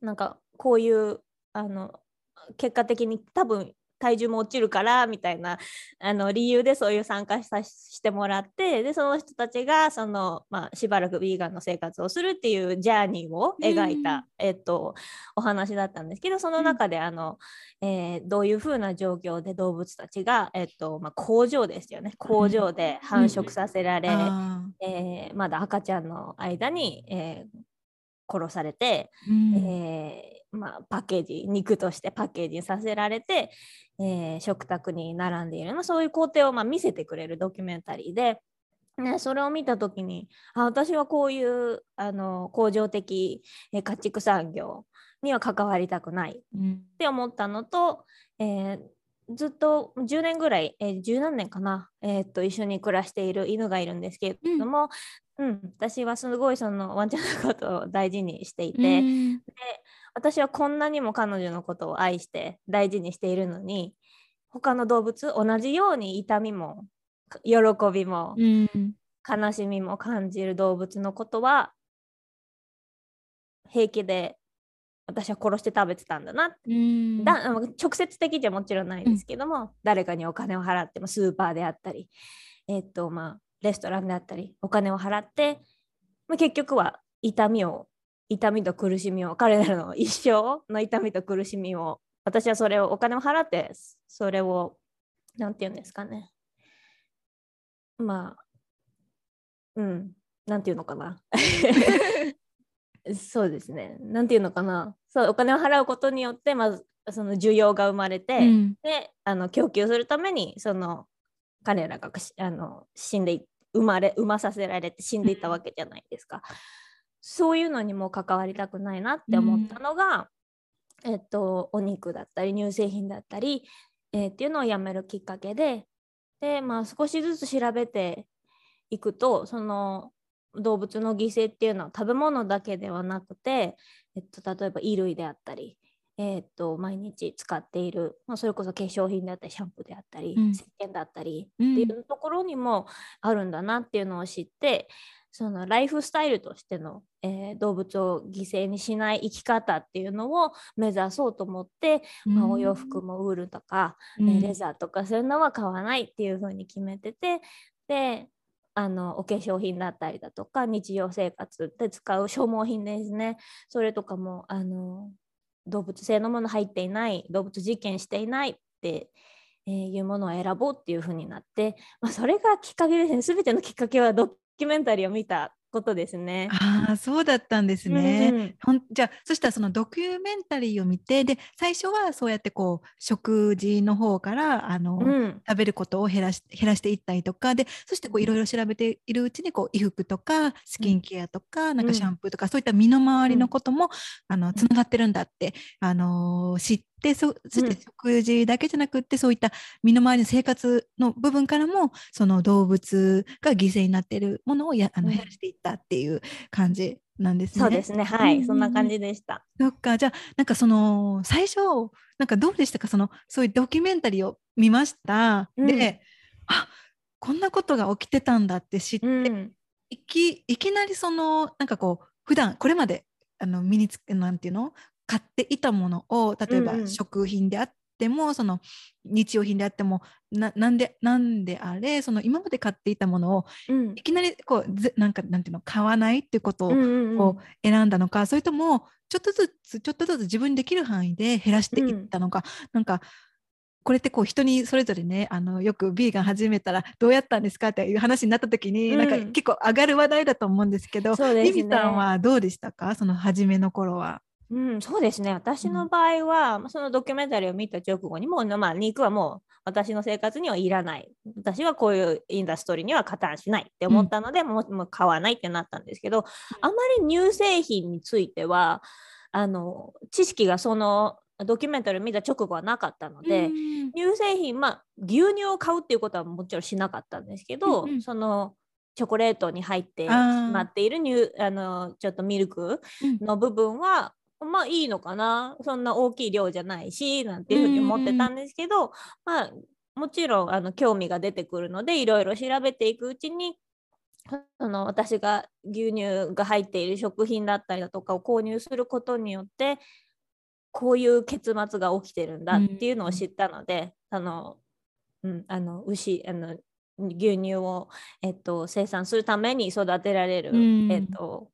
Speaker 2: なんかこういうあの結果的に多分体重も落ちるからみたいなあの理由でそういう参加さしてもらってでその人たちがその、まあ、しばらくヴィーガンの生活をするっていうジャーニーを描いた、
Speaker 1: うん。
Speaker 2: えっと、お話だったんですけどその中であの、えーどういうふうな状況で動物たちが、えっとまあ、工場ですよね。工場で繁殖させられ、
Speaker 1: あ
Speaker 2: えーまだ赤ちゃんの間に、えー殺されて、
Speaker 1: うん。
Speaker 2: えーまあ、パッケージ肉としてパッケージさせられて、えー食卓に並んでいる、まあ、そういう工程をまあ見せてくれるドキュメンタリーで、ね、それを見た時にあ私はこういうあの工場的えー家畜産業には関わりたくない
Speaker 1: うん。
Speaker 2: って思ったのと、えーずっと10年ぐらい、えー10何年かな、えーっと一緒に暮らしている犬がいるんですけれども、うん。私はすごいそのワンちゃんのことを大事にしていて、
Speaker 1: うん。
Speaker 2: 私はこんなにも彼女のことを愛して大事にしているのに他の動物同じように痛みも喜びも
Speaker 1: うん。
Speaker 2: 悲しみも感じる動物のことは平気で私は殺して食べてたんだな
Speaker 1: うん。
Speaker 2: だ直接的じゃもちろんないですけども、誰かにお金を払ってもスーパーであったり、えっとまあ、レストランであったりお金を払って、まあ、結局は痛みを痛みと苦しみを彼らの一生の痛みと苦しみを私はそれをお金を払ってそれをなんて言うんですかね。まあうん。なんて言うのかな。そうですね。なんていうのかな。そう、お金を払うことによって、まず、その需要が生まれて、
Speaker 1: うん。
Speaker 2: で、あの供給するために、その彼らがしあの死んでい、生まれ、産まさせられて死んでいったわけじゃないですか。そういうのにも関わりたくないなって思ったのが、えっと、お肉だったり、乳製品だったり、えーっていうのをやめるきっかけで、で、まあ、少しずつ調べていくと、その、動物の犠牲っていうのは食べ物だけではなくて、えっと、例えば衣類であったり、えっと、毎日使っている、まあ、それこそ化粧品であったりシャンプーであったり、
Speaker 1: うん。
Speaker 2: 石鹸だったり
Speaker 1: うん。
Speaker 2: っていうところにもあるんだなっていうのを知ってそのライフスタイルとしての、えー動物を犠牲にしない生き方っていうのを目指そうと思って、まあ、お洋服もウールとか、
Speaker 1: うん。
Speaker 2: えーレザーとかそういうのは買わないっていうふうに決めててであのお化粧品だったりだとか日常生活で使う消耗品ですね。それとかもあの動物性のもの入っていない動物実験していないって、えいうものを選ぼうっていうふうになって、まあ、それがきっかけですね。全てのきっかけはドキュメンタリーを見たことですね。
Speaker 1: ああそうだったんですね。
Speaker 2: うんうん。
Speaker 1: ほんじゃあそしたらそのドキュメンタリーを見てで最初はそうやってこう食事の方からあの、
Speaker 2: うん。
Speaker 1: 食べることを減らし減らしていったりとかでそしてこういろいろ調べているうちにこう衣服とかスキンケアとか、なんかシャンプーとかそういった身の回りのことも、あのつながってるんだって、あのー知ってそそして食事だけじゃなくってそういった身の回りの生活の部分からもその動物が犠牲になっているものをやあの
Speaker 2: うん。
Speaker 1: 減らしていったっていう感じなんですね。
Speaker 2: そうですね。はい、
Speaker 1: うんうんうん。
Speaker 2: そんな感じでした。
Speaker 1: そっか、じゃあ、なんかその、最初、なんかどうでしたか、その、そういうドキュメンタリーを見ました。
Speaker 2: うん。
Speaker 1: で、あこんなことが起きてたんだって知って、
Speaker 2: うん。
Speaker 1: いきいきなりその、なんかこう、普段これまで、あの、身につけ、なんていうの？買っていたものを、例えば
Speaker 2: うんうん。
Speaker 1: 食品であっても、その、日用品であっても、ななんで、なんであれ、その、今まで買っていたものを、
Speaker 2: うん。
Speaker 1: いきなり、こう、ぜなんか、なんていうの、買わないっていうことを、
Speaker 2: うんうんうん。
Speaker 1: を選んだのか、それともちょっとずつちょっとずつ自分にできる範囲で減らしていったのか、なんかこれってこう人にそれぞれねあのよくビーガン始めたらどうやったんですかっていう話になった時に、
Speaker 2: うん。
Speaker 1: なんか結構上がる話題だと思うんですけど
Speaker 2: ね。
Speaker 1: リミさんはどうでしたか？その初めの頃は。
Speaker 2: うん、そうですね。私の場合は、まあそのドキュメンタリーを見た直後にもう、まあ、肉はもう私の生活にはいらない。私はこういうインダストリーには加担しないって思ったので、もうもう買わないってなったんですけど、あまり乳製品については、あの知識がそのドキュメンタリーを見た直後はなかったので、
Speaker 1: うん
Speaker 2: 乳製品、まあ、牛乳を買うっていうことはもちろんしなかったんですけど、
Speaker 1: うんうん。
Speaker 2: そのチョコレートに入ってしまっている乳あのちょっとミルク
Speaker 1: うん。
Speaker 2: の部分は、まあいいのかな。そんな大きい量じゃないしなんていうふうに思ってたんですけど、まあもちろんあの興味が出てくるのでいろいろ調べていくうちにその私が牛乳が入っている食品だったりだとかを購入することによってこういう結末が起きてるんだっていうのを知ったので、あのうん、あの牛あの牛乳を、えっと、生産するために育てられる、
Speaker 1: うん。
Speaker 2: えっと、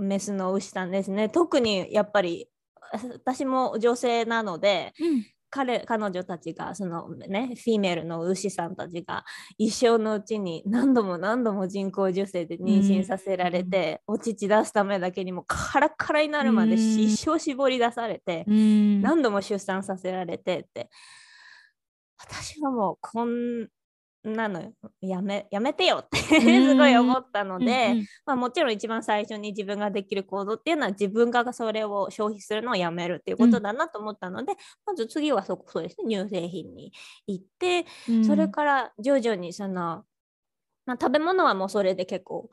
Speaker 2: メスの牛さんですね。特にやっぱり私も女性なので
Speaker 1: うん。
Speaker 2: 彼彼女たちがそのねフィメールの牛さんたちが一生のうちに何度も何度も人工授精で妊娠させられて、お乳出すためだけにもカラッカラになるまで一生絞り出されて、何度も出産させられてって。私はもうこんなの。やめやめてよって すごい思ったので、まあ、もちろん一番最初に自分ができる行動っていうのは自分がそれを消費するのをやめるっていうことだなと思ったので、うん、まず次はそこそうですね乳製品に行って、うん、それから徐々にその、まあ、食べ物はもうそれで結構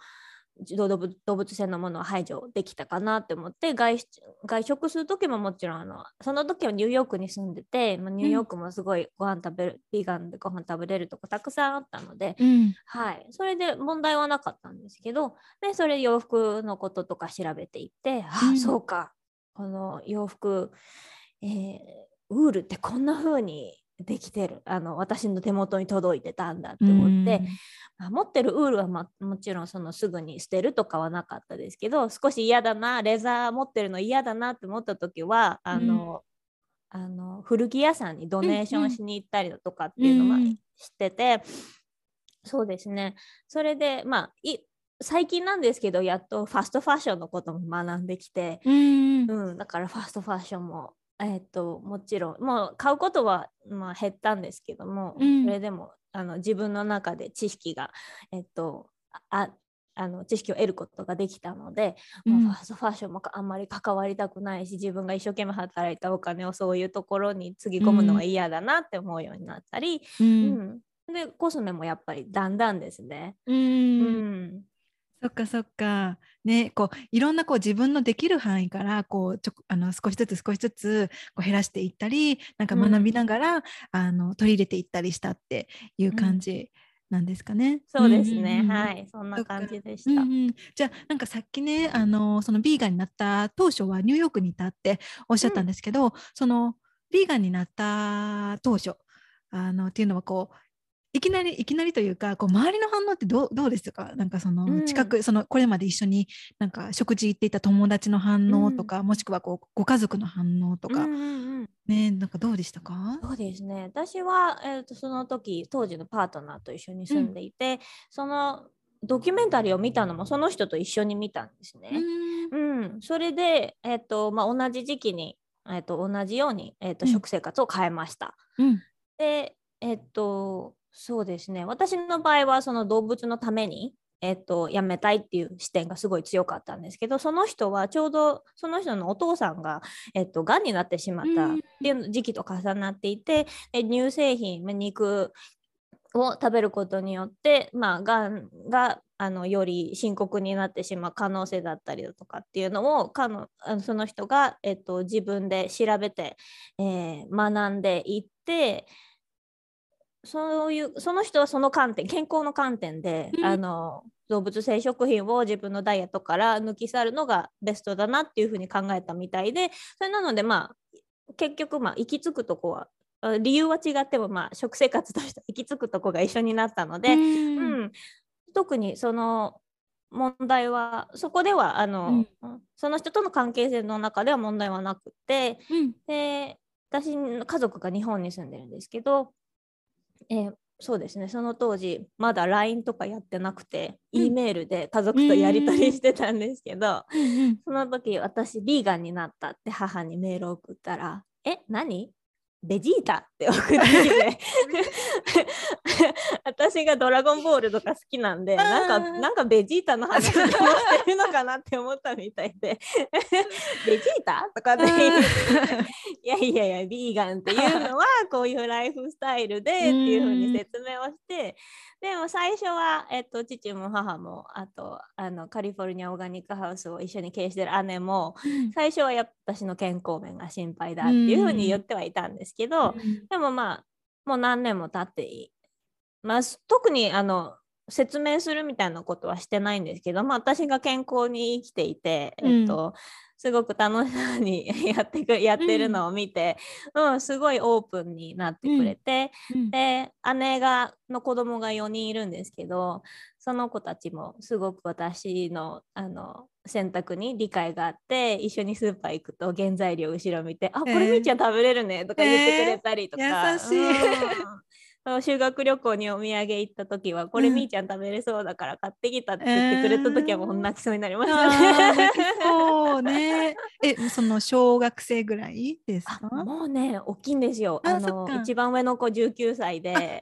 Speaker 2: 動物動物性のものは排除できたかなって思って外外食する時ももちろんあのその時はニューヨークに住んでて、まあ、ニューヨークもすごいご飯食べる、うん、ビーガンでご飯食べれるとこたくさんあったので、うん、はい、それで問題はなかったんですけどでそれ洋服のこととか調べていって、ああそうか。この洋服、えー、ウールってこんな風にできてる。あの私の手元に届いてたんだって思って、まあ、持ってるウールは、ま、もちろんそのすぐに捨てるとかはなかったですけど少し嫌だなレザー持ってるの嫌だなって思った時はあの、うん、あの古着屋さんにドネーションしに行ったりだとかっていうのは知ってて、うん、そうですね。それでまあい最近なんですけどやっとファストファッションのことも学んできて、うん、うん、だからファストファッションもえっと、もちろんもう買うことは、まあ、減ったんですけども、うん、それでもあの自分の中で知識が、えっと、ああの知識を得ることができたので、うん、ファーストファッションもあんまり関わりたくないし自分が一生懸命働いたお金をそういうところにつぎ込むのは嫌だなって思うようになったり、うん、うん、でコスメもやっぱりだんだんですね。
Speaker 1: うん、そっかそっか。ね、こういろんなこう自分のできる範囲からこうちょあの少しずつ少しずつこう減らしていったりなんか学びながら、うん、あの取り入れていったりしたっていう感じ。なんですかね。
Speaker 2: そうですね、うんうん、はい、そんな感じでした。うんうん、
Speaker 1: じゃあなんかさっきね、あのそのビーガンになった当初はニューヨークにいたっておっしゃったんですけど、うん、そのビーガンになった当初あのっていうのはこういきなりいきなりというかこう周りの反応ってどうどうですか？なんかその近く、うん、そのこれまで一緒になんか食事行っていた友達の反応とか、うん、もしくはこうご家族の反応とか、うんうんうん、ねなんかどうでしたか？
Speaker 2: そうですね。私は、えーと、その時当時のパートナーと一緒に住んでいて、そのドキュメンタリーを見たのもその人と一緒に見たんですね。うん、それで、えーとまあ、同じ時期に、えーと、同じように、えーと食生活を変えました。でえっ、とそうですね。私の場合はその動物のためにえっと、やめたいっていう視点がすごい強かったんですけどその人はちょうどその人のお父さんが、えっと、がんになってしまったっていう時期と重なっていて、うん、乳製品肉を食べることによって、まあ、がんがあのより深刻になってしまう可能性だったりだとかっていうのをかのその人が、えっと、自分で調べて、えー、学んでいってそういうその人はその観点健康の観点で、うん、あの動物性食品を自分のダイエットから抜き去るのがベストだなっていうふうに考えたみたいでそれなのでまあ結局まあ行き着くとこは理由は違ってもまあ食生活として行き着くとこが一緒になったので、うん、うん、特にその問題はそこではあの、うん、その人との関係性の中では問題はなくて、で私家族が日本に住んでるんですけどえー、そうですね。その当時まだ LINE とかやってなくて、うん、E メールで家族とやり取りしてたんですけど、うん、その時私ビーガンになったって母にメールを送ったら「え何？ベジータって送ってきて。私がドラゴンボールとか好きなんでなんかなんかベジータの話をしてるのかなって思ったみたいで。ベジータとかって言っていやいやいやビーガンっていうのはこういうライフスタイルでっていうふうに説明をして。でも最初は、えっと、父も母もあとあのカリフォルニアオーガニックハウスを一緒に経営してる姉も、最初はやっぱ私の健康面が心配だっていうふうに言ってはいたんですけど、でもまあもう何年も経っていい、まあ、特にあの説明するみたいなことはしてないんですけど、まあ、私が健康に生きていて、えっと、すごく楽しそうに やってくやってるのを見て、うん、うん、すごいオープンになってくれて、うん、で姉がの子供が4人いるんですけどその子たちもすごく私のあの選択に理解があって一緒にスーパー行くと原材料後ろ見て「あこ
Speaker 1: えー
Speaker 2: れみーちゃん食べれるね」とか言ってくれたりとか、
Speaker 1: えー。優しい
Speaker 2: 修学旅行にお土産行った時は「これ
Speaker 1: うん
Speaker 2: みーちゃん食べれそうだから買ってきた」って言ってくれた時はもう泣きそうになりましたね。
Speaker 1: 泣きそうね。え、その小学生ぐらいです
Speaker 2: あ
Speaker 1: か？
Speaker 2: もうね大きいんですよ。あの一番上の子19歳で。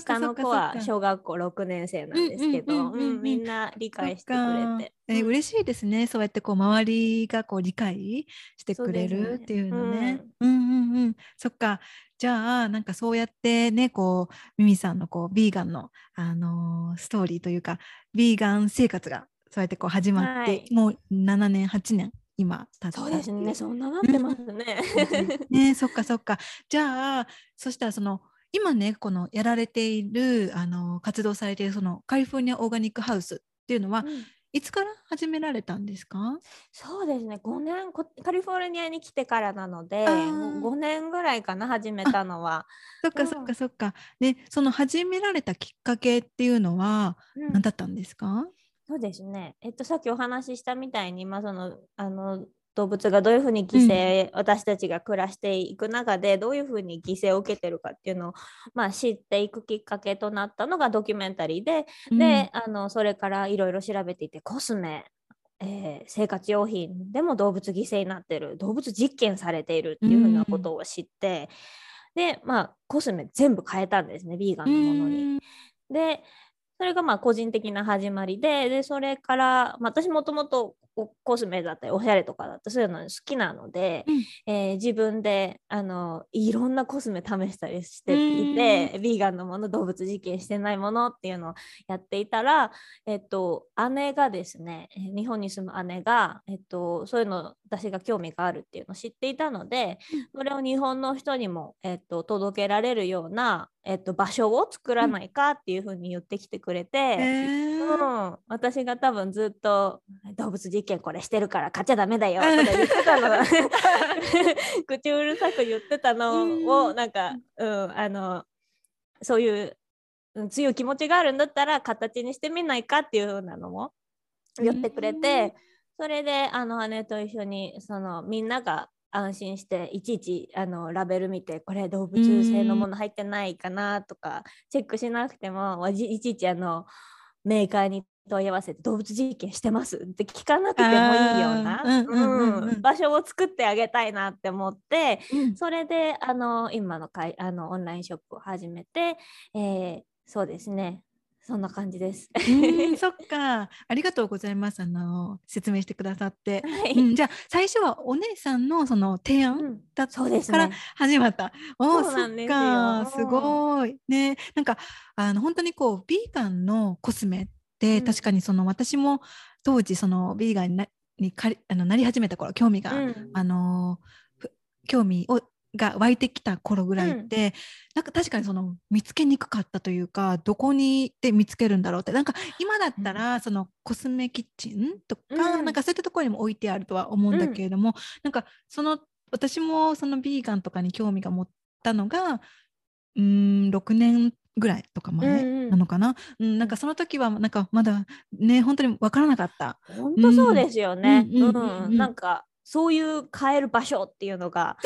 Speaker 2: 下の子は小学校6年生なんですけど、みんな理解してくれて。うん
Speaker 1: え嬉しいですね。そうやってこう周りがこう理解してくれるっていうのね。うんうんうん。そっか。じゃあなんかそうやってねこうミミさんのこうビーガンのあのーストーリーというかビーガン生活がそうやってこう始まって、
Speaker 2: はい
Speaker 1: もう7年8年今経った
Speaker 2: そうですね、そんななってますね。
Speaker 1: ねそっかそっか。じゃあそしたらその今ねこのやられているあの活動されているそのカリフォルニアオーガニックハウスっていうのは、
Speaker 2: うん
Speaker 1: いつから始められたんですか？
Speaker 2: そうですね、5年こ、カリフォルニアに来てからなので、
Speaker 1: あー
Speaker 2: 5年ぐらいかな、始めたのは。うん
Speaker 1: そっかそっかそっか。でその始められたきっかけっていうのは
Speaker 2: うん
Speaker 1: 何だったんですか？
Speaker 2: そうですね、えっと、さっきお話ししたみたいに、まあ、そのあの動物がどういうふうに犠牲、私たちが暮らしていく中でどういうふうに犠牲を受けてるかっていうのを、まあ、知っていくきっかけとなったのがドキュメンタリーで、であのそれからいろいろ調べていてコスメ、えー生活用品でも動物犠牲になってる動物実験されているっていうふうなことを知って、でまあコスメ全部変えたんですねビーガンのものに。
Speaker 1: うん。
Speaker 2: でそれがまあ個人的な始まりででそれから、まあ、私もともとコスメだったりおしゃれとかだったりそういうの好きなので、
Speaker 1: うん。
Speaker 2: えー自分であのいろんなコスメ試したりしていて、ビーガンのもの動物実験してないものっていうのをやっていたら、えっと、姉がですねえー日本に住む姉が、えっと、そういうの私が興味があるっていうのを知っていたので、それを日本の人にも、えっと、届けられるような、えっと、場所を作らないかっていうふうに言ってきてくれて。
Speaker 1: えー。
Speaker 2: うん、私が多分ずっと動物実験これしてるから買っちゃダメだよとか言ってたの。口うるさく言ってたのを
Speaker 1: うん。
Speaker 2: なんか、うん、あのそういううん強い気持ちがあるんだったら形にしてみないかっていう風なのも言ってくれ
Speaker 1: うん
Speaker 2: てそれであの姉と一緒にそのみんなが安心していちいちあのラベル見てこれ動物性のもの入ってないかなとかチェックしなくてもいちいちあのメーカーに問い合わせて動物実験してますって聞かなくてもいいような場所を作ってあげたいなって思って
Speaker 1: うん。
Speaker 2: それであの今のかいあのオンラインショップを始めて、えーそうですねそんな感じです。
Speaker 1: うん そっかありがとうございますあの説明してくださって、
Speaker 2: はい
Speaker 1: うん、じゃあ最初はお姉さんのその提案
Speaker 2: うん
Speaker 1: だっ
Speaker 2: そうです
Speaker 1: から
Speaker 2: ね。
Speaker 1: 始まった。おー
Speaker 2: そうですよ
Speaker 1: そっかす
Speaker 2: うん
Speaker 1: ごい。ねなんかあの本当にこうビーガンのコスメって、
Speaker 2: うん
Speaker 1: 確かにその私も当時そのビーガンになにかりあのなり始めた頃興味が、
Speaker 2: うん
Speaker 1: あのふ興味をが湧いてきた頃ぐらいって、なんか確かにその見つけにくかったというかどこにで見つけるんだろうってなんか今だったらそのコスメキッチンとか、
Speaker 2: うん。
Speaker 1: なんかそういったところにも置いてあるとは思うんだけれども、なんかその私もそのビーガンとかに興味が持ったのがうーん6年ぐらいとか前
Speaker 2: うんうん。
Speaker 1: なのかな、うんなんかその時はなんかまだね本当に分からなかった。
Speaker 2: 本当そうですよね。
Speaker 1: うんうんうんうん。
Speaker 2: うん。なんかそういう買える場所っていうのが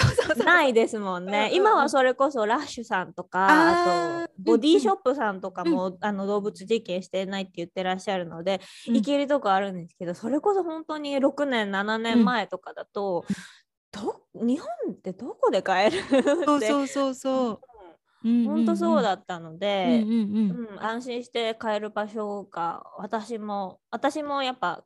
Speaker 2: ないですもん
Speaker 1: うんうん
Speaker 2: ね
Speaker 1: う。ん。
Speaker 2: 今はそれこそラッシュさんとか
Speaker 1: あ
Speaker 2: とボディショップさんとかも、あの動物実験してないって言ってらっしゃるので、
Speaker 1: うん。
Speaker 2: 行けるとこあるんですけどそれこそ本当に6年7年前とかだと、ど日本ってどこで買える？
Speaker 1: そうそうそうそう。うん。
Speaker 2: 本当そう
Speaker 1: だ。
Speaker 2: だったの
Speaker 1: うん
Speaker 2: で、
Speaker 1: うんうん。
Speaker 2: うん、安心して買える場所が私も私もやっぱ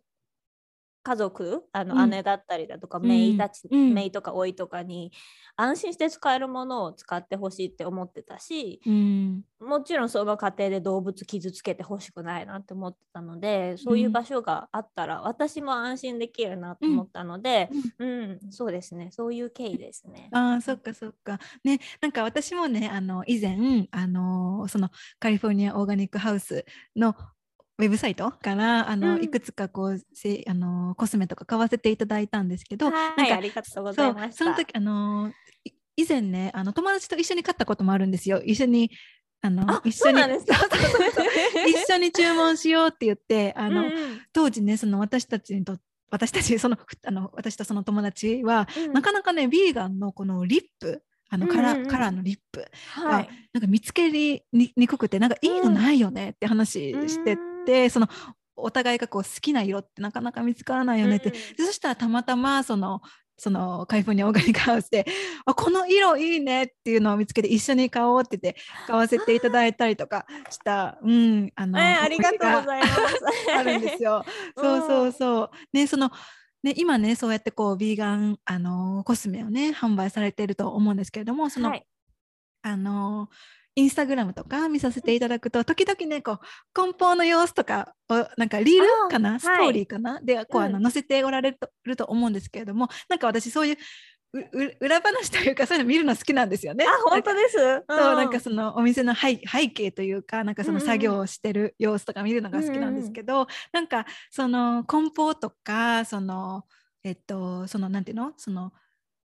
Speaker 2: 家族あの
Speaker 1: うん。
Speaker 2: 姉だったりだとか、
Speaker 1: うん。
Speaker 2: 姪たち、
Speaker 1: うん。
Speaker 2: 姪とか甥とかに安心して使えるものを使ってほしいって思ってたし
Speaker 1: うん。
Speaker 2: もちろんその過程で動物傷つけてほしくないなって思ってたのでそういう場所があったら私も安心できるなと思ったので、うん。そうですね。そういう経緯ですね。
Speaker 1: ああそっかそっか。ねなんか私もねあの以前あのそのカリフォルニアオーガニックハウスのウェブサイトからあの、
Speaker 2: うん。
Speaker 1: いくつかこうせあのコスメとか買わせていただいたんですけど、
Speaker 2: はい
Speaker 1: なんか
Speaker 2: ありがとうございました。
Speaker 1: その時あのい以前ねあの友達と一緒に買ったこともあるんですよ。一緒にあの
Speaker 2: あ
Speaker 1: 一緒に一緒に注文しようって言ってあの、
Speaker 2: うんうん。
Speaker 1: 当時ねその私たちにと私たちそのふあの私とその友達は、
Speaker 2: うん。
Speaker 1: なかなかねビーガンのこのリップあのカラ,、カラーのリップ
Speaker 2: はい。
Speaker 1: なんか見つけににくくてなんかいいのないよねって話してて、そのお互いがこう好きな色ってなかなか見つからないよねって、
Speaker 2: うん
Speaker 1: でそしたらたまたまそのそのカリフォルニアオーガニックハウスであこの色いいねっていうのを見つけて一緒に買おうって言って買わせていただいたりとかした、うん、あの、
Speaker 2: えーありがとうございます。
Speaker 1: があるんですよ。そうそうそう。ね、そのね、今ね、そうやってこう、ビーガン、あのーコスメをね、販売されていると思うんですけれども、その、
Speaker 2: はい。
Speaker 1: あのーインスタグラムとか見させていただくと、時々ね、こう、梱包の様子とかを、なんかリールかな、ストーリーかな、で、こう、あの、
Speaker 2: うん
Speaker 1: 載せておられるとると思うんですけれども、なんか私、そういう、うう裏話というか、そういうの見るの好きなんですよね。
Speaker 2: あ、本当です？そう
Speaker 1: なんかそのお店の背背景というかなんかその
Speaker 2: うん。うん
Speaker 1: 作業をしてる様子とか見るのが好きなんですけど、なんかその梱包とかそのえっとそのなんていうの？その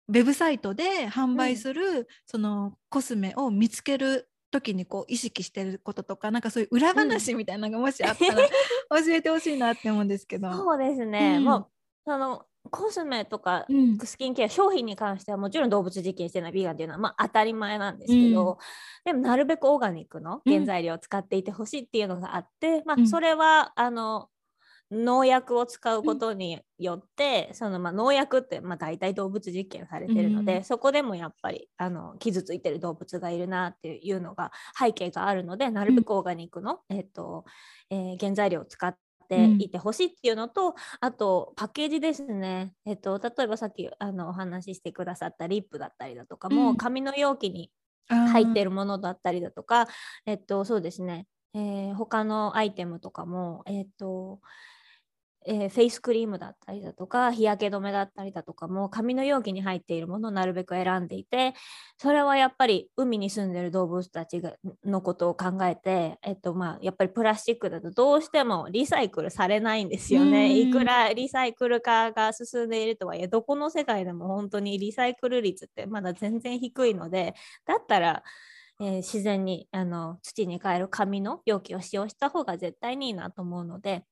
Speaker 1: ウェブサイトで販売する、そのコスメを見つける時にこう意識してることとかなんかそういう裏話みたいなのがもしあったら 教えてほしいなって思うんですけど。
Speaker 2: そうですね。
Speaker 1: うん。
Speaker 2: もうそのコスメとか
Speaker 1: うん。
Speaker 2: スキンケア商品に関してはもちろん動物実験してないビーガンっていうのはまあ当たり前なんですけど、でもなるべくオーガニックの原材料を使っていてほしいっていうのがあって、ま
Speaker 1: うん。
Speaker 2: あそれはあの農薬を使うことによって、そのまあ農薬ってまあ大体動物実験されてるので、
Speaker 1: うん
Speaker 2: そこでもやっぱりあの傷ついてる動物がいるなっていうのが背景があるのでなるべくオーガニックの、えっとえー原材料を使っていてほしいっていうのと、あとパッケージですね、えっと、例えばさっきあのお話ししてくださったリップだったりだとかも、
Speaker 1: うん。
Speaker 2: 紙の容器に入ってるものだったりだとか、えっと、そうですね、えー他のアイテムとかも、えっと、えーフェイスクリームだったりだとか日焼け止めだったりだとかも紙の容器に入っているものをなるべく選んでいてそれはやっぱり海に住んでる動物たちがのことを考えて、えっとまあ、やっぱりプラスチックだとどうしてもリサイクルされないんですよ
Speaker 1: うん
Speaker 2: ね。いくらリサイクル化が進んでいるとはいえどこの世界でも本当にリサイクル率ってまだ全然低いのでだったらえー自然にあの土に変える紙の容器を使用した方が絶対にいいなと思うので、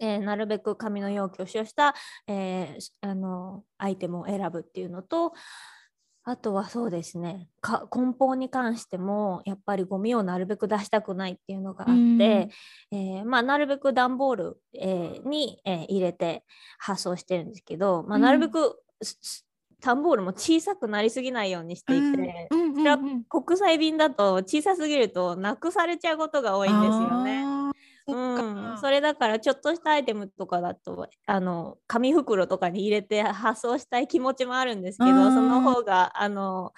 Speaker 2: えーなるべく紙の容器を使用した、えーしあのアイテムを選ぶっていうのとあとはそうですねか梱包に関してもやっぱりゴミをなるべく出したくないっていうのがあって、
Speaker 1: うん。
Speaker 2: えーまあ、なるべく段ボール、えーに、えー入れて発送してるんですけど、まあ、
Speaker 1: うん。
Speaker 2: なるべく、段ボールも小さくなりすぎないようにしていて。
Speaker 1: うん。うん。うん。うん。
Speaker 2: 国際便だと小さすぎるとなくされちゃうことが多いんですよね。うん、それだからちょっとしたアイテムとかだとあの紙袋とかに入れて発送したい気持ちもあるんですけどその方があの、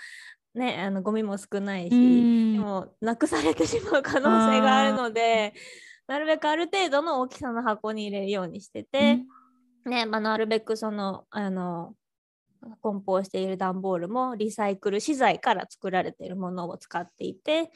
Speaker 2: ね、あのゴミも少ないし、
Speaker 1: うん。
Speaker 2: でもなくされてしまう可能性があるのでなるべくある程度の大きさの箱に入れるようにしてて、ねまあ、なるべくそのあの梱包している段ボールもリサイクル資材から作られているものを使っていて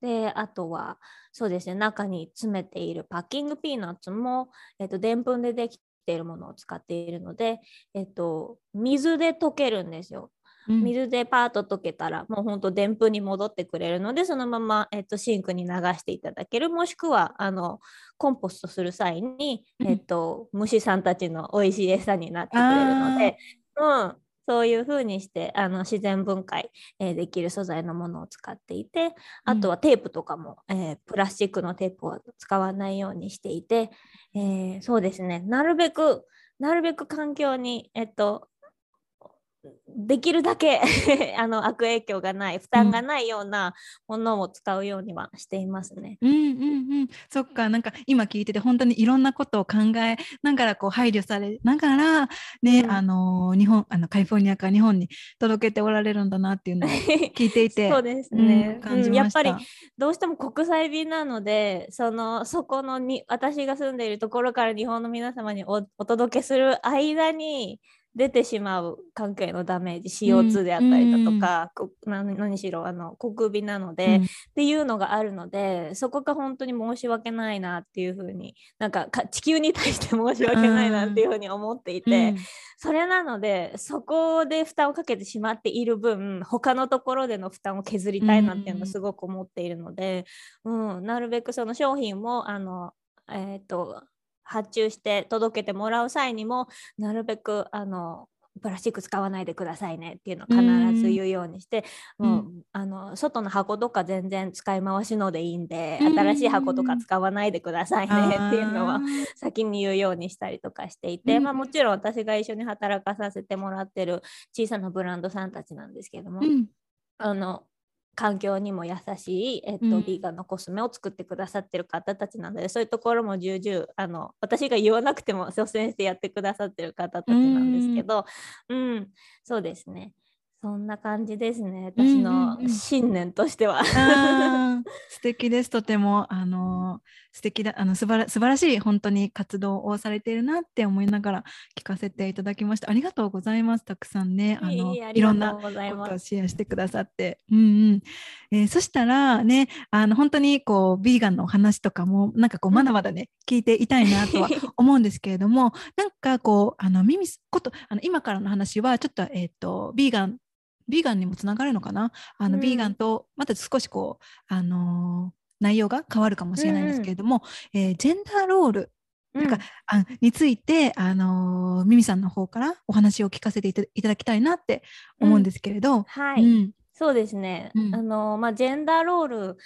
Speaker 2: であとはそうですね。中に詰めているパッキングピーナッツもえっとでんぷんでできているものを使っているので、えっと、水で溶けるんですよ。
Speaker 1: うん。
Speaker 2: 水でパーッと溶けたらもうほんとでんぷんに戻ってくれるのでそのまま、えっと、シンクに流していただける。もしくはあのコンポストする際に、
Speaker 1: うん。
Speaker 2: えっと、虫さんたちの美味しい餌になってくれるので、うん、そういう風にしてあの自然分解、えーできる素材のものを使っていてあとはテープとかも、えープラスチックのテープを使わないようにしていて、えーそうですね。なるべくなるべく環境に、えっと、できるだけ あの悪影響がない負担がないようなものを使うようにはしていますね。
Speaker 1: うんうんうん、そっか。なんか今聞いてて本当にいろんなことを考えながらこう配慮されながらね、
Speaker 2: うん。
Speaker 1: あの日本あのカリフォルニアから日本に届けておられるんだなっていうのを 聞いていて
Speaker 2: そうです
Speaker 1: うん
Speaker 2: ね、
Speaker 1: 感じ
Speaker 2: うんや。っぱりどうしても国際便なのでそのそこのに私が住んでいるところから日本の皆様におお届けする間に出てしまう関係のダメージ CO2 であったりだとか、うん、何何しろあの小首なので、うん、っていうのがあるのでそこが本当に申し訳ないなっていうふうになんか地球に対して申し訳ないなっていうふうに思っていて、うん、それなのでそこで負担をかけてしまっている分他のところでの負担を削りたいなっていうのをすごく思っているので、うんなるべくその商品もあのえっ、ー、と発注して届けてもらう際にもなるべくあのプラスチック使わないでくださいねっていうのを必ず言うようにして、うもう、うん、あの外の箱とか全然使い回しのでいいんで、うん、新しい箱とか使わないでくださいねっていうのは先に言うようにしたりとかしていて、まあ、もちろん私が一緒に働かさせてもらってる小さなブランドさんたちなんですけども、あの環境にも優しい、えっと、うん、ビーガンのコスメを作ってくださってる方たちなのでそういうところも重々あの私が言わなくても率先してやってくださってる方たちなんですけど、うん、うん、そうですねそんな感じですね。私の信念としては。
Speaker 1: 素敵です。とてもあの素敵だあの素晴ら素晴らしい本当に活動をされているなって思いながら聞かせていただきました。ありがとうございます。たくさんねあのいろんなことをシェアしてくださって。うんうん。えー、そしたらねあの本当にこうビーガンのお話とかもなんかこうまだまだね、うん、聞いていたいなとは 思うんですけれどもなんかこうあの耳ことあの今からの話はちょっとえっ、ー、とビーガンビーガンにもつながるのかな？あの、うん、ビーガンとまた少しこう、あのー、内容が変わるかもしれないんですけれども、うん、えー、ジェンダーロールなんか、あについて、あのー、ミミさんの方からお話を聞かせていただきたいなって思うんですけれど。
Speaker 2: はい、そうですね。あのまあ、ジェンダーロール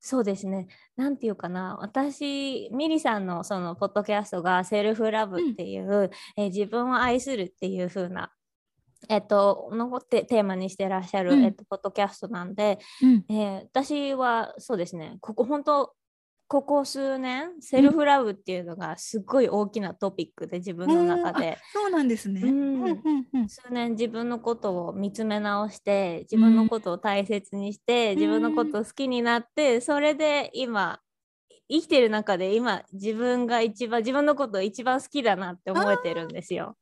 Speaker 2: そうですね。なんていうかな、私、ミリさんのそのポッドキャストがセルフラブっていう、うん、えー、自分を愛するっていう風なえっと、のテテーマにしてらっしゃる、うん、えっと、ポッドキャストなんで、うん、えー、私はそうですね。ここ本当ここ数年セルフラブっていうのがすごい大きなトピックで自分の中で、
Speaker 1: そうなんですね、
Speaker 2: 数年自分のことを見つめ直して自分のことを大切にして、自分のことを好きになってそれで今生きてる中で今自分が一番自分のことを一番好きだなって思えてるんですよ。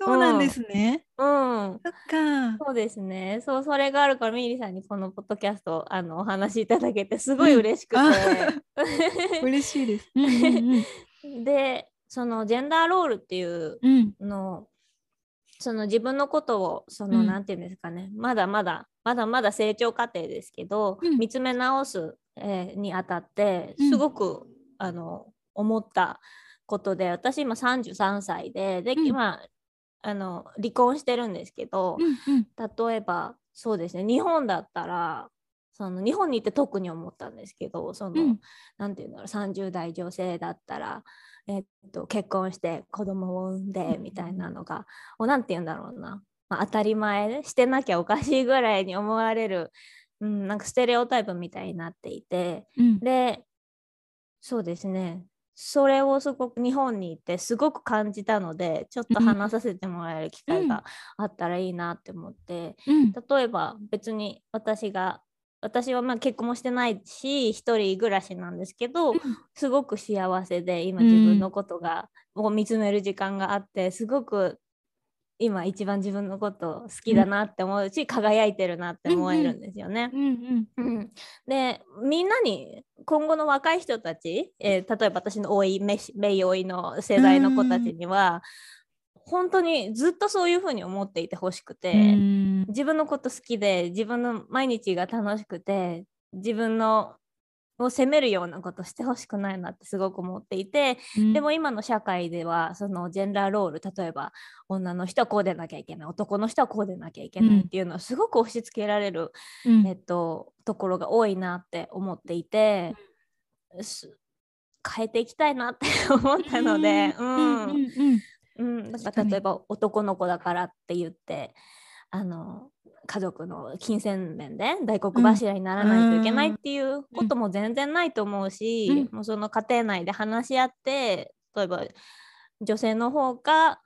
Speaker 1: そうなんですね。
Speaker 2: うん。
Speaker 1: そっか。
Speaker 2: そうですね。そう、それがあるから、ミリさんにこのポッドキャストあのお話しいただけて、すごい嬉しくて。
Speaker 1: うん、嬉しいです。うんうん
Speaker 2: うん、で、そのジェンダーロールっていうの、うん、その自分のことを、その、うん、なんていうんですかね、まだまだ、まだまだ成長過程ですけど、うん、見つめ直す、えー、にあたって、すごく、あの、思ったことで、私今33歳で、で、今、あの離婚してるんですけど、うんうん、例えばそうですね日本だったらその日本に行って特に思ったんですけどその、うん、なんていうんだろう30代女性だったら、えっと、結婚して子供を産んでみたいなのが、うん、なんて言うんだろうな、まあ、当たり前でしてなきゃおかしいぐらいに思われる、うん、なんかステレオタイプみたいになっていて、うん、でそうですね。それをすごく日本に行ってすごく感じたのでちょっと話させてもらえる機会があったらいいなって思って、うん、例えば別に私が私はまあ結婚もしてないし一人暮らしなんですけど、すごく幸せで今自分のことが、を見つめる時間があってすごく今一番自分のこと好きだなって思うし、うん、輝いてるなって思えるんですよね。でみんなに今後の若い人たち、えー、例えば私の多いめいおいの世代の子たちには、本当にずっとそういうふうに思っていてほしくて、自分のこと好きで自分の毎日が楽しくて自分のを責めるようなことしてほしくないなってすごく思っていて、うん、でも今の社会ではそのジェンダーロール例えば女の人はこうでなきゃいけない男の人はこうでなきゃいけないっていうのはすごく押し付けられる、うん、えっと、ところが多いなって思っていて、うん、変えていきたいなって 思ったので、うん。うん、なんか例えば男の子だからって言ってあの家族の金銭面で大黒柱にならないといけないっていうことも全然ないと思うし、うん、もうその家庭内で話し合って例えば女性の方が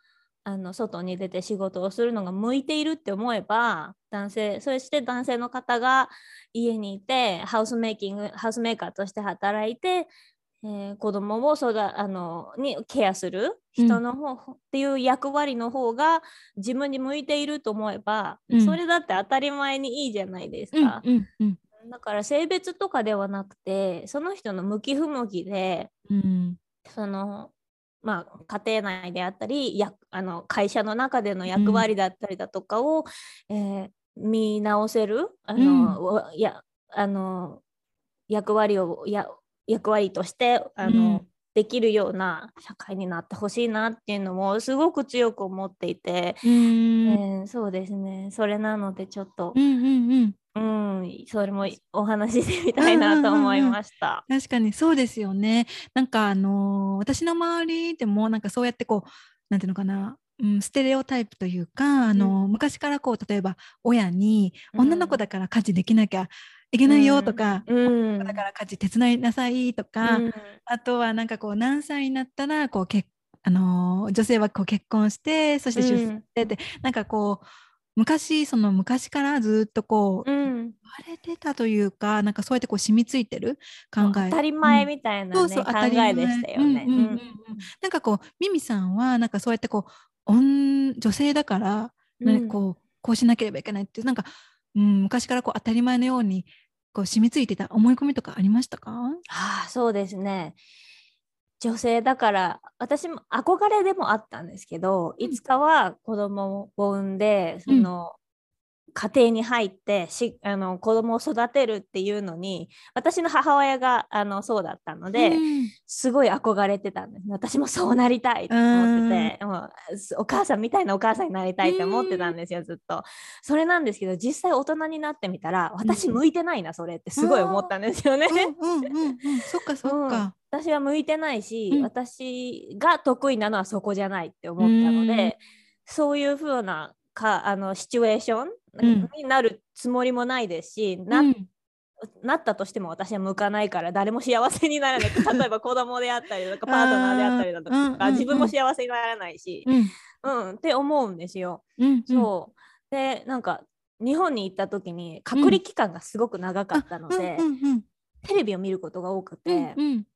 Speaker 2: あの外に出て仕事をするのが向いているって思えば男性そして男性の方が家にいてハウスメイキングハウスメーカーとして働いてえー子供を育あのにケアする人の方、っていう役割の方が自分に向いていると思えば、
Speaker 1: うん。
Speaker 2: それだって当たり前にいいじゃないです
Speaker 1: うん
Speaker 2: か。
Speaker 1: うんうん。
Speaker 2: だから性別とかではなくてその人の向き不向きで
Speaker 1: うん。
Speaker 2: そのまあ家庭内であったりやあの会社の中での役割だったりだとかを、えー見直せるあの、わやあの役割をや役割としてあの、
Speaker 1: うん。
Speaker 2: できるような社会になってほしいなっていうのもすごく強く思っていて、
Speaker 1: うん。
Speaker 2: えーそうですね。それなのでちょっと
Speaker 1: う、んうんうん。
Speaker 2: うん、それもお話ししてみたいなと思いました。
Speaker 1: 確かにそうですよね。なんかあのー私の周りでもなんかそうやってこうなんていうのかな、うん、ステレオタイプというかあのー、昔からこう例えば親に
Speaker 2: うん。
Speaker 1: 女の子だから家事できなきゃいけないよとか、
Speaker 2: うん、
Speaker 1: だから家事手伝いなさいとか、
Speaker 2: うん。
Speaker 1: あとはなんかこう何歳になったらこう結あのー女性はこう結婚してそして出産してって、なんかこう昔その昔からずっとこう、
Speaker 2: うん、
Speaker 1: 言われてたというかなんかそうやってこう染みついてる考え。
Speaker 2: 当たり前
Speaker 1: うん
Speaker 2: みたいな、ね
Speaker 1: そうそう当
Speaker 2: 考
Speaker 1: たり前
Speaker 2: えでしたよね。
Speaker 1: うん。うんうんうんなんかこうミミさんはなんかそうやってこう女女性だから、ね
Speaker 2: うん。
Speaker 1: こうこうしなければいけないっていうなんか、うん、昔からこう当たり前のようにこう染みついてた思い込みとかありましたか？
Speaker 2: ああそうですね。女性だから私も憧れでもあったんですけど、
Speaker 1: うん。
Speaker 2: いつかは子供を産んでその、家庭に入ってしあの子供を育てるっていうのに私の母親があのそうだったので、
Speaker 1: うん。
Speaker 2: すごい憧れてたんです。私もそうなりたいと思ってて、もうすお母さんみたいなお母さんになりたいって思ってたんですよ、ずっと。それなんですけど実際大人になってみたら私向いてないなそれってすごい思ったんですよね。
Speaker 1: うん。うん。うん。うん。そっかそっか。
Speaker 2: 私は向いてないし、
Speaker 1: うん。
Speaker 2: 私が得意なのはそこじゃないって思ったので、そういう風なかあのシチュエーション
Speaker 1: うん
Speaker 2: になるつもりもないですし、な
Speaker 1: うん。
Speaker 2: なったとしても私は向かないから誰も幸せにならない。例えば子供であったりとかパートナーであったりだとか、自分も幸せにならないし、
Speaker 1: うん。
Speaker 2: うん、って思うんですよ。
Speaker 1: うん
Speaker 2: そう。でなんか日本に行った時に隔離期間がすごく長かったので、テレビを見ることが多く
Speaker 1: う
Speaker 2: て、
Speaker 1: んうん。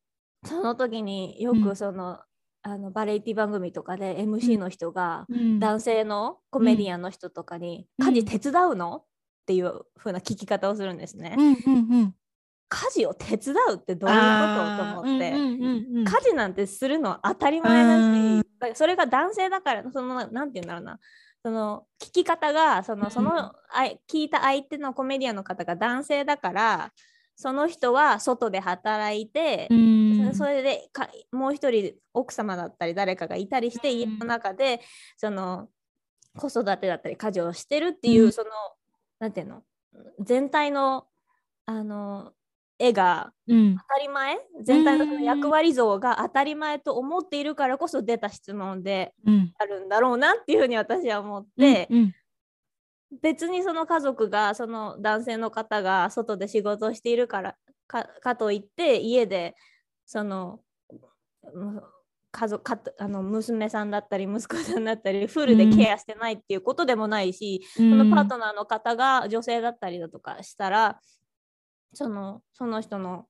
Speaker 2: その時によ
Speaker 1: うん
Speaker 2: くその,、あのバラエティ番組とかで MC の人が、
Speaker 1: うん。
Speaker 2: 男性のコメディアンの人とかに「
Speaker 1: うん。
Speaker 2: 家事手伝うの?」っていう風な聞き方をするんですね。家事を手伝うってどういうことと思って、家事なんてするのは当たり前だ
Speaker 1: うん。
Speaker 2: しだそれが男性だからそのなんて言うんだろうな。その聞き方がそのその、聞いた相手のコメディアンの方が男性だからその人は外で働いて、
Speaker 1: うん
Speaker 2: それでかもう一人奥様だったり誰かがいたりして、
Speaker 1: うん
Speaker 2: 家の中でその子育てだったり家事をしてるっていう、
Speaker 1: うん。
Speaker 2: そのなんていうの？全体のあの絵が
Speaker 1: うん。
Speaker 2: 当たり前？全体のその役割像が当たり前と思っているからこそ出た質問で
Speaker 1: うん。
Speaker 2: あるんだろうなっていうふうに私は思って、
Speaker 1: うん。
Speaker 2: 別にその家族がその男性の方が外で仕事をしているからかかといって家でそのうん家族かあの娘さんだったり息子さんだったりフルでケアしてないっていうことでもないし、
Speaker 1: うん。
Speaker 2: そのパートナーの方が女性だったりだとかしたらそのその人の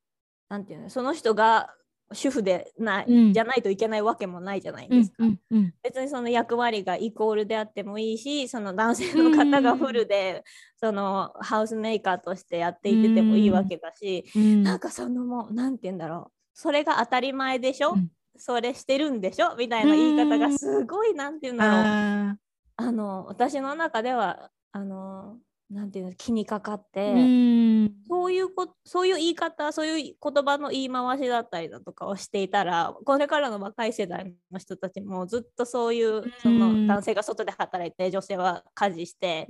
Speaker 2: なんていうのその人が主婦でない、
Speaker 1: うん。
Speaker 2: じゃないといけないわけもないじゃないですか。
Speaker 1: うんうん
Speaker 2: 別にその役割がイコールであってもいいしその男性の方がフルで、そのハウスメーカーとしてやっていててもいいわけだし、
Speaker 1: うん。
Speaker 2: なんかそのもうなんて言うんだろうそれが当たり前でしょ、
Speaker 1: うん。
Speaker 2: それしてるんでしょ？みたいな言い方がすごいなんて言うんだろう。
Speaker 1: あ
Speaker 2: あの私の中ではあのなんていうの気にかかって、そういうこそういう言い方そういう言葉の言い回しだったりだとかをしていたらこれからの若い世代の人たちもずっとそういうそ
Speaker 1: うん。
Speaker 2: の男性が外で働いて女性は家事して、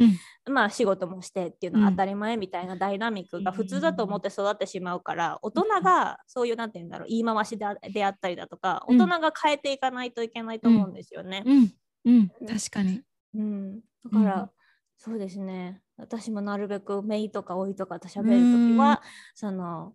Speaker 2: まあ仕事もしてっていうのは当たり前みたいなダイナミックが普通だと思って育ってしまうから大人がそういうなんて言うんだろう言い回しであであったりだとか
Speaker 1: うん。
Speaker 2: 大人が変えていかないといけないと思うんですよね。
Speaker 1: うん。うん。確かに。
Speaker 2: うん、だから、
Speaker 1: うん。
Speaker 2: そうですね私もなるべくメイとか老いとかと喋るときは、その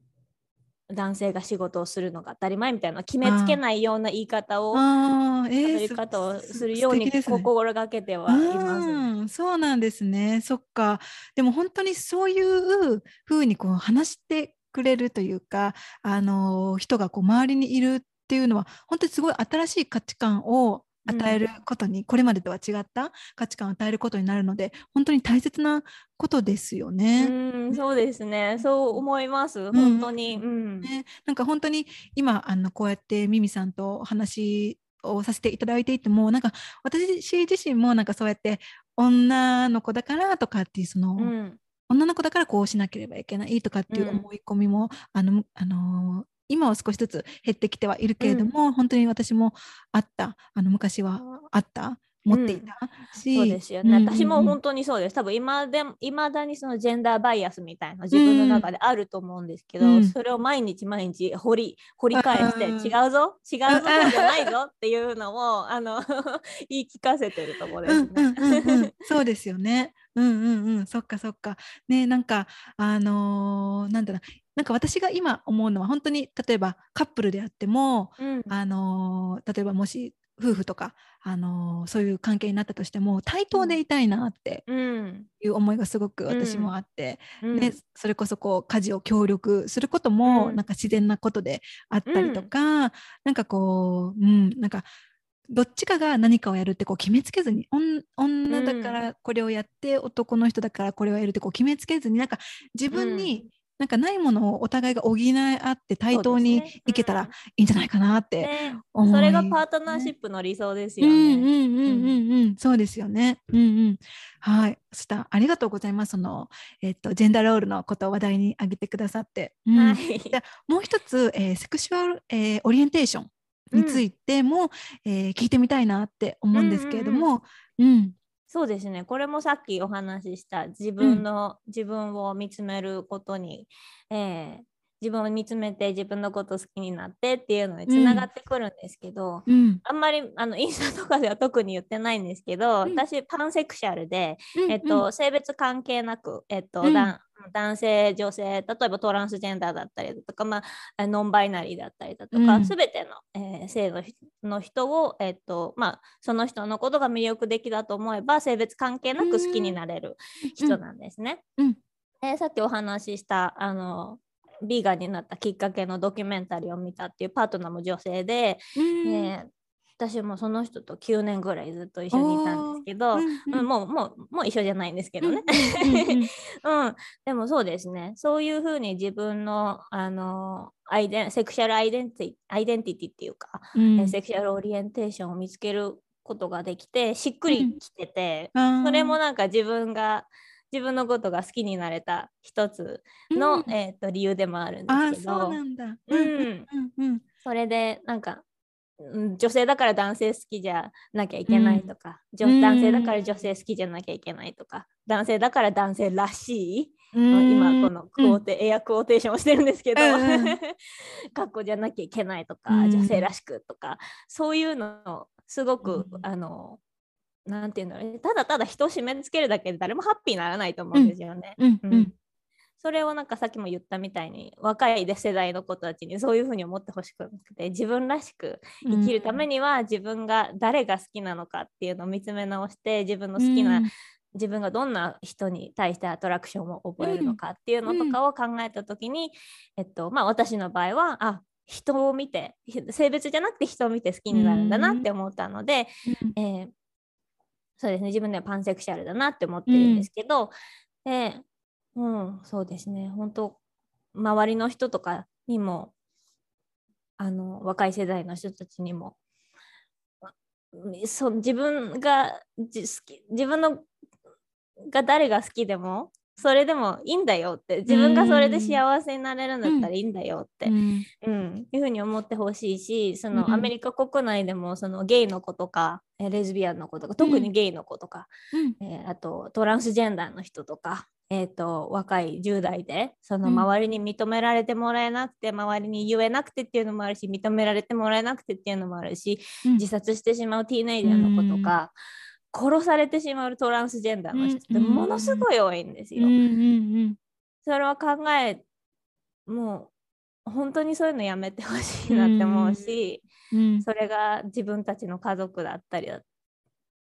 Speaker 2: 男性が仕事をするのが当たり前みたいな決めつけないような言い方を
Speaker 1: えー
Speaker 2: 喋り方をするように心がけてはいます。
Speaker 1: うんそうなんですね。そっか。でも本当にそういう風にこう話してくれるというか、あの人がこう周りにいるっていうのは本当にすごい新しい価値観を与えることに、うん、これまでとは違った価値観を与えることになるので本当に大切なことですよね。
Speaker 2: うんそうですね。そう思います。本当に、うん、
Speaker 1: ね、なんか本当に今あのこうやってミミさんとお話をさせていただいていてもなんか私自身もなんかそうやって女の子だからとかっていうその、うん、女の子だからこうしなければいけないとかっていう思い込みも、あのあの今は少しずつ減ってきてはいるけれども、うん、本当に私もあった。あの昔はあった。持っていたし、
Speaker 2: うん、そうですよね、うん。うんうん、私も本当にそうです。多分今で今だにそのジェンダーバイアスみたいな自分の中であると思うんですけど、うん、それを毎日毎日掘り掘り返して、違うぞ違うぞじゃないぞっていうのをあの 言い聞かせてるところですね。うんうんうんうん、
Speaker 1: そうですよね。うんうんうん。そっかそっか。ねなんかあのー、なんだろうなんか私が今思うのは本当に例えばカップルであっても、うん、あの例えばもし夫婦とか、あのそういう関係になったとしても対等でいたいなっていう思いがすごく私もあって、うん、でそれこそこう家事を協力することもなんか自然なことであったりとか、うん、なんかこう、うん、なんかどっちかが何かをやるってこう決めつけずに女だからこれをやって、うん、男の人だからこれをやるってこう決めつけずになんか自分になんかないものをお互いが補い合って対等にいけたらいいんじゃないかなって
Speaker 2: 思い、ね、それがパートナーシップの理想ですよね。うんうんうん
Speaker 1: うんうん、そうですよね。うんうん。はい。そしたありがとうございます。そのえっとジェンダーロールのことを話題に挙げてくださって。うん、はい。じゃもう一つ、えー、セクシュアル、えー、オリエンテーションについても、うん、えー、聞いてみたいなって思うんですけれども、うん、うんうん
Speaker 2: そうですね。これもさっきお話しした自分の、うん、自分を見つめることに、えー、自分を見つめて自分のこと好きになってっていうのにつながってくるんですけど、うん、あんまりあのインスタとかでは特に言ってないんですけど、うん、私パンセクシャルで、えっと、性別関係なく、えっと男性女性例えばトランスジェンダーだったりだとか、まあ、ノンバイナリーだったりだとか、うん、全ての、えー、性のの人を、えっとまあ、その人のことが魅力的だと思えば性別関係なく好きになれる人なんですね。うん。うん。えー、さっきお話ししたあのビーガンになったきっかけのドキュメンタリーを見たっていうパートナーも女性で、えー、私もその人と9年ぐらいずっと一緒にいたんですけど、うんうん、もうもうもう一緒じゃないんですけどね、うん、でもそうですね。そういうふうに自分のあのアイデンセクシャルアイデンティアイデンティティっていうか、うん、セクシャルオリエンテーションを見つけることができてしっくりきてて、うん、それもなんか自分が自分のことが好きになれた一つの、うん、えーと、理由でもあるんですけど。それでなんか女性だから男性好きじゃなきゃいけないとか、うん、男性だから女性好きじゃなきゃいけないとか男性だから男性らしい、うん、今このクオーテ、うん、エアクオーテーションをしてるんですけど、格好じゃなきゃいけないとか、女性らしくとかそういうのをすごく、あのなんていうんだろうただただ人を締め付けるだけで誰もハッピーにならないと思うんですよね。うんそれをなんかさっきも言ったみたいに若い世代の子たちにそういうふうに思ってほしくて自分らしく生きるためには自分が誰が好きなのかっていうのを見つめ直して自分の好きな、うん、自分がどんな人に対してアトラクションを覚えるのかっていうのとかを考えた時に、えっとまあ、私の場合はあ人を見て性別じゃなくて人を見て好きになるんだなって思ったので、うん、えー、そうですね自分ではパンセクシャルだなって思ってるんですけど、うん、えうん、そうですね。本当周りの人とかにも、あの若い世代の人たちにも、そ自分が好き自分のが誰が好きでもそれでもいいんだよって自分がそれで幸せになれるんだったらいいんだよって、うん、うん、いうふうに思ってほしいしそのアメリカ国内でもそのゲイの子とかレズビアンの子とか特にゲイの子とか、うん、えー、あとトランスジェンダーの人とかえーと、若い10代でその周りに認められてもらえなくて、うん、周りに言えなくてっていうのもあるし認められてもらえなくてっていうのもあるし、うん、自殺してしまうティーネイジャーの子とか、うん、殺されてしまうトランスジェンダーの人ってものすごい多いんですよ。それは考えもう本当にそういうのやめてほしいなって思うし、それが自分たちの家族だったりだ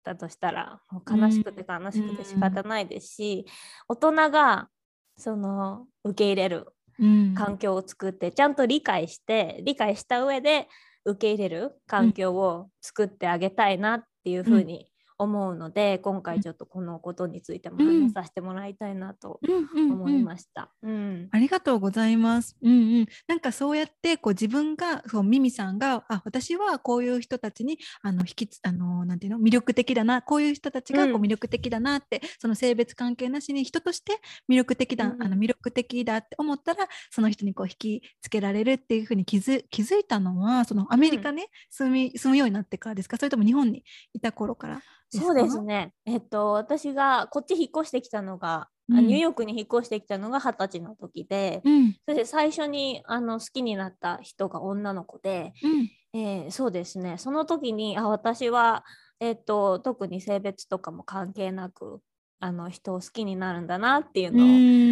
Speaker 2: だとしたらもう悲しくて悲しくて仕方ないですし、うん、大人がその受け入れる、
Speaker 1: うん。
Speaker 2: 環境を作って、ちゃんと理解して理解した上で受け入れる環境を作ってあげたいなっていうふうに思うので、今回ちょっとこのことについても話させてもらいたいなと
Speaker 1: うんうん
Speaker 2: 思いました。うん。
Speaker 1: ありがとうございます。うんうん。なんかそうやってこう自分がそうミミさんがあ私はこういう人たちにあの引きつあのなんていうの魅力的だなこういう人たちがこう
Speaker 2: うん
Speaker 1: 魅力的だなって、その性別関係なしに人として魅力的だ、
Speaker 2: うん
Speaker 1: あの魅力的だって思ったらその人にこう引きつけられるっていうふうに気づ気づいたのはそのアメリカね、住み住むようになってからですか？それとも日本にいた頃から？
Speaker 2: そうですね。えっと私がこっち引っ越してきたのが、あ
Speaker 1: うん。
Speaker 2: ニューヨークに引っ越してきたのが二十歳の時で、
Speaker 1: うん。
Speaker 2: そして最初にあの好きになった人が女の子で、
Speaker 1: うん。
Speaker 2: えーそうですね。その時にあ私はえっと特に性別とかも関係なくあの人を好きになるんだなっていうのを、
Speaker 1: う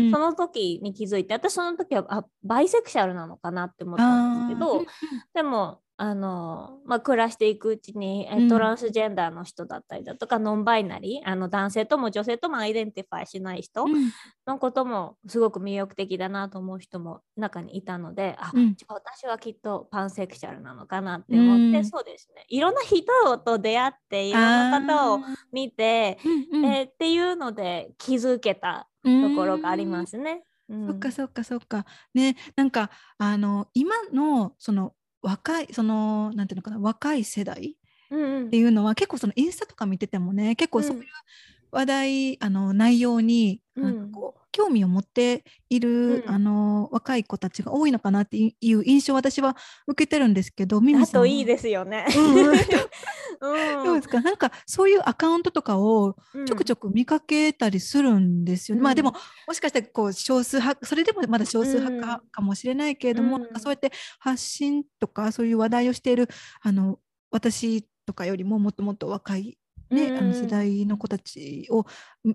Speaker 1: ん。
Speaker 2: その時に気づいて私その時はあバイセクシャルなのかなって思ったんですけどでもあの、まあ、暮らしていくうちに、トランスジェンダーの人だったりだとかノンバイナリーあの男性とも女性とも identify しない人
Speaker 1: うん。
Speaker 2: のこともすごく魅力的だなと思う人も中にいたのであ、
Speaker 1: うん。
Speaker 2: あ私はきっとパンセクシャルなのかなって思って、
Speaker 1: うん。
Speaker 2: そうですね。いろんな人と出会っていろんな方を見て、
Speaker 1: うんうん。
Speaker 2: えーっていうので気づけたところがありますね。うん。
Speaker 1: そっかそっかそっか。ね、なんかあの今のその若いそのなんていうのかな若い世代
Speaker 2: うんうん。
Speaker 1: っていうのは結構そのインスタとか見ててもね結構そういう
Speaker 2: うん。
Speaker 1: 話題、あの内容に
Speaker 2: うん
Speaker 1: なんかこう興味を持っている、
Speaker 2: うん。
Speaker 1: あの若い子たちが多いのかなっていう印象を私は受けてるんですけど、ミミさん
Speaker 2: といいですよね。
Speaker 1: どうですか？なんかそういうアカウントとかをちょくちょく見かけたりするんですよね。
Speaker 2: うん。
Speaker 1: まあでももしかしたらこう少数派それでもまだ少数派か,、かもしれないけれども、
Speaker 2: うん。
Speaker 1: なんかそうやって発信とかそういう話題をしているあの私とかよりももっともっと若い、ね
Speaker 2: うん
Speaker 1: あの世代の子たちを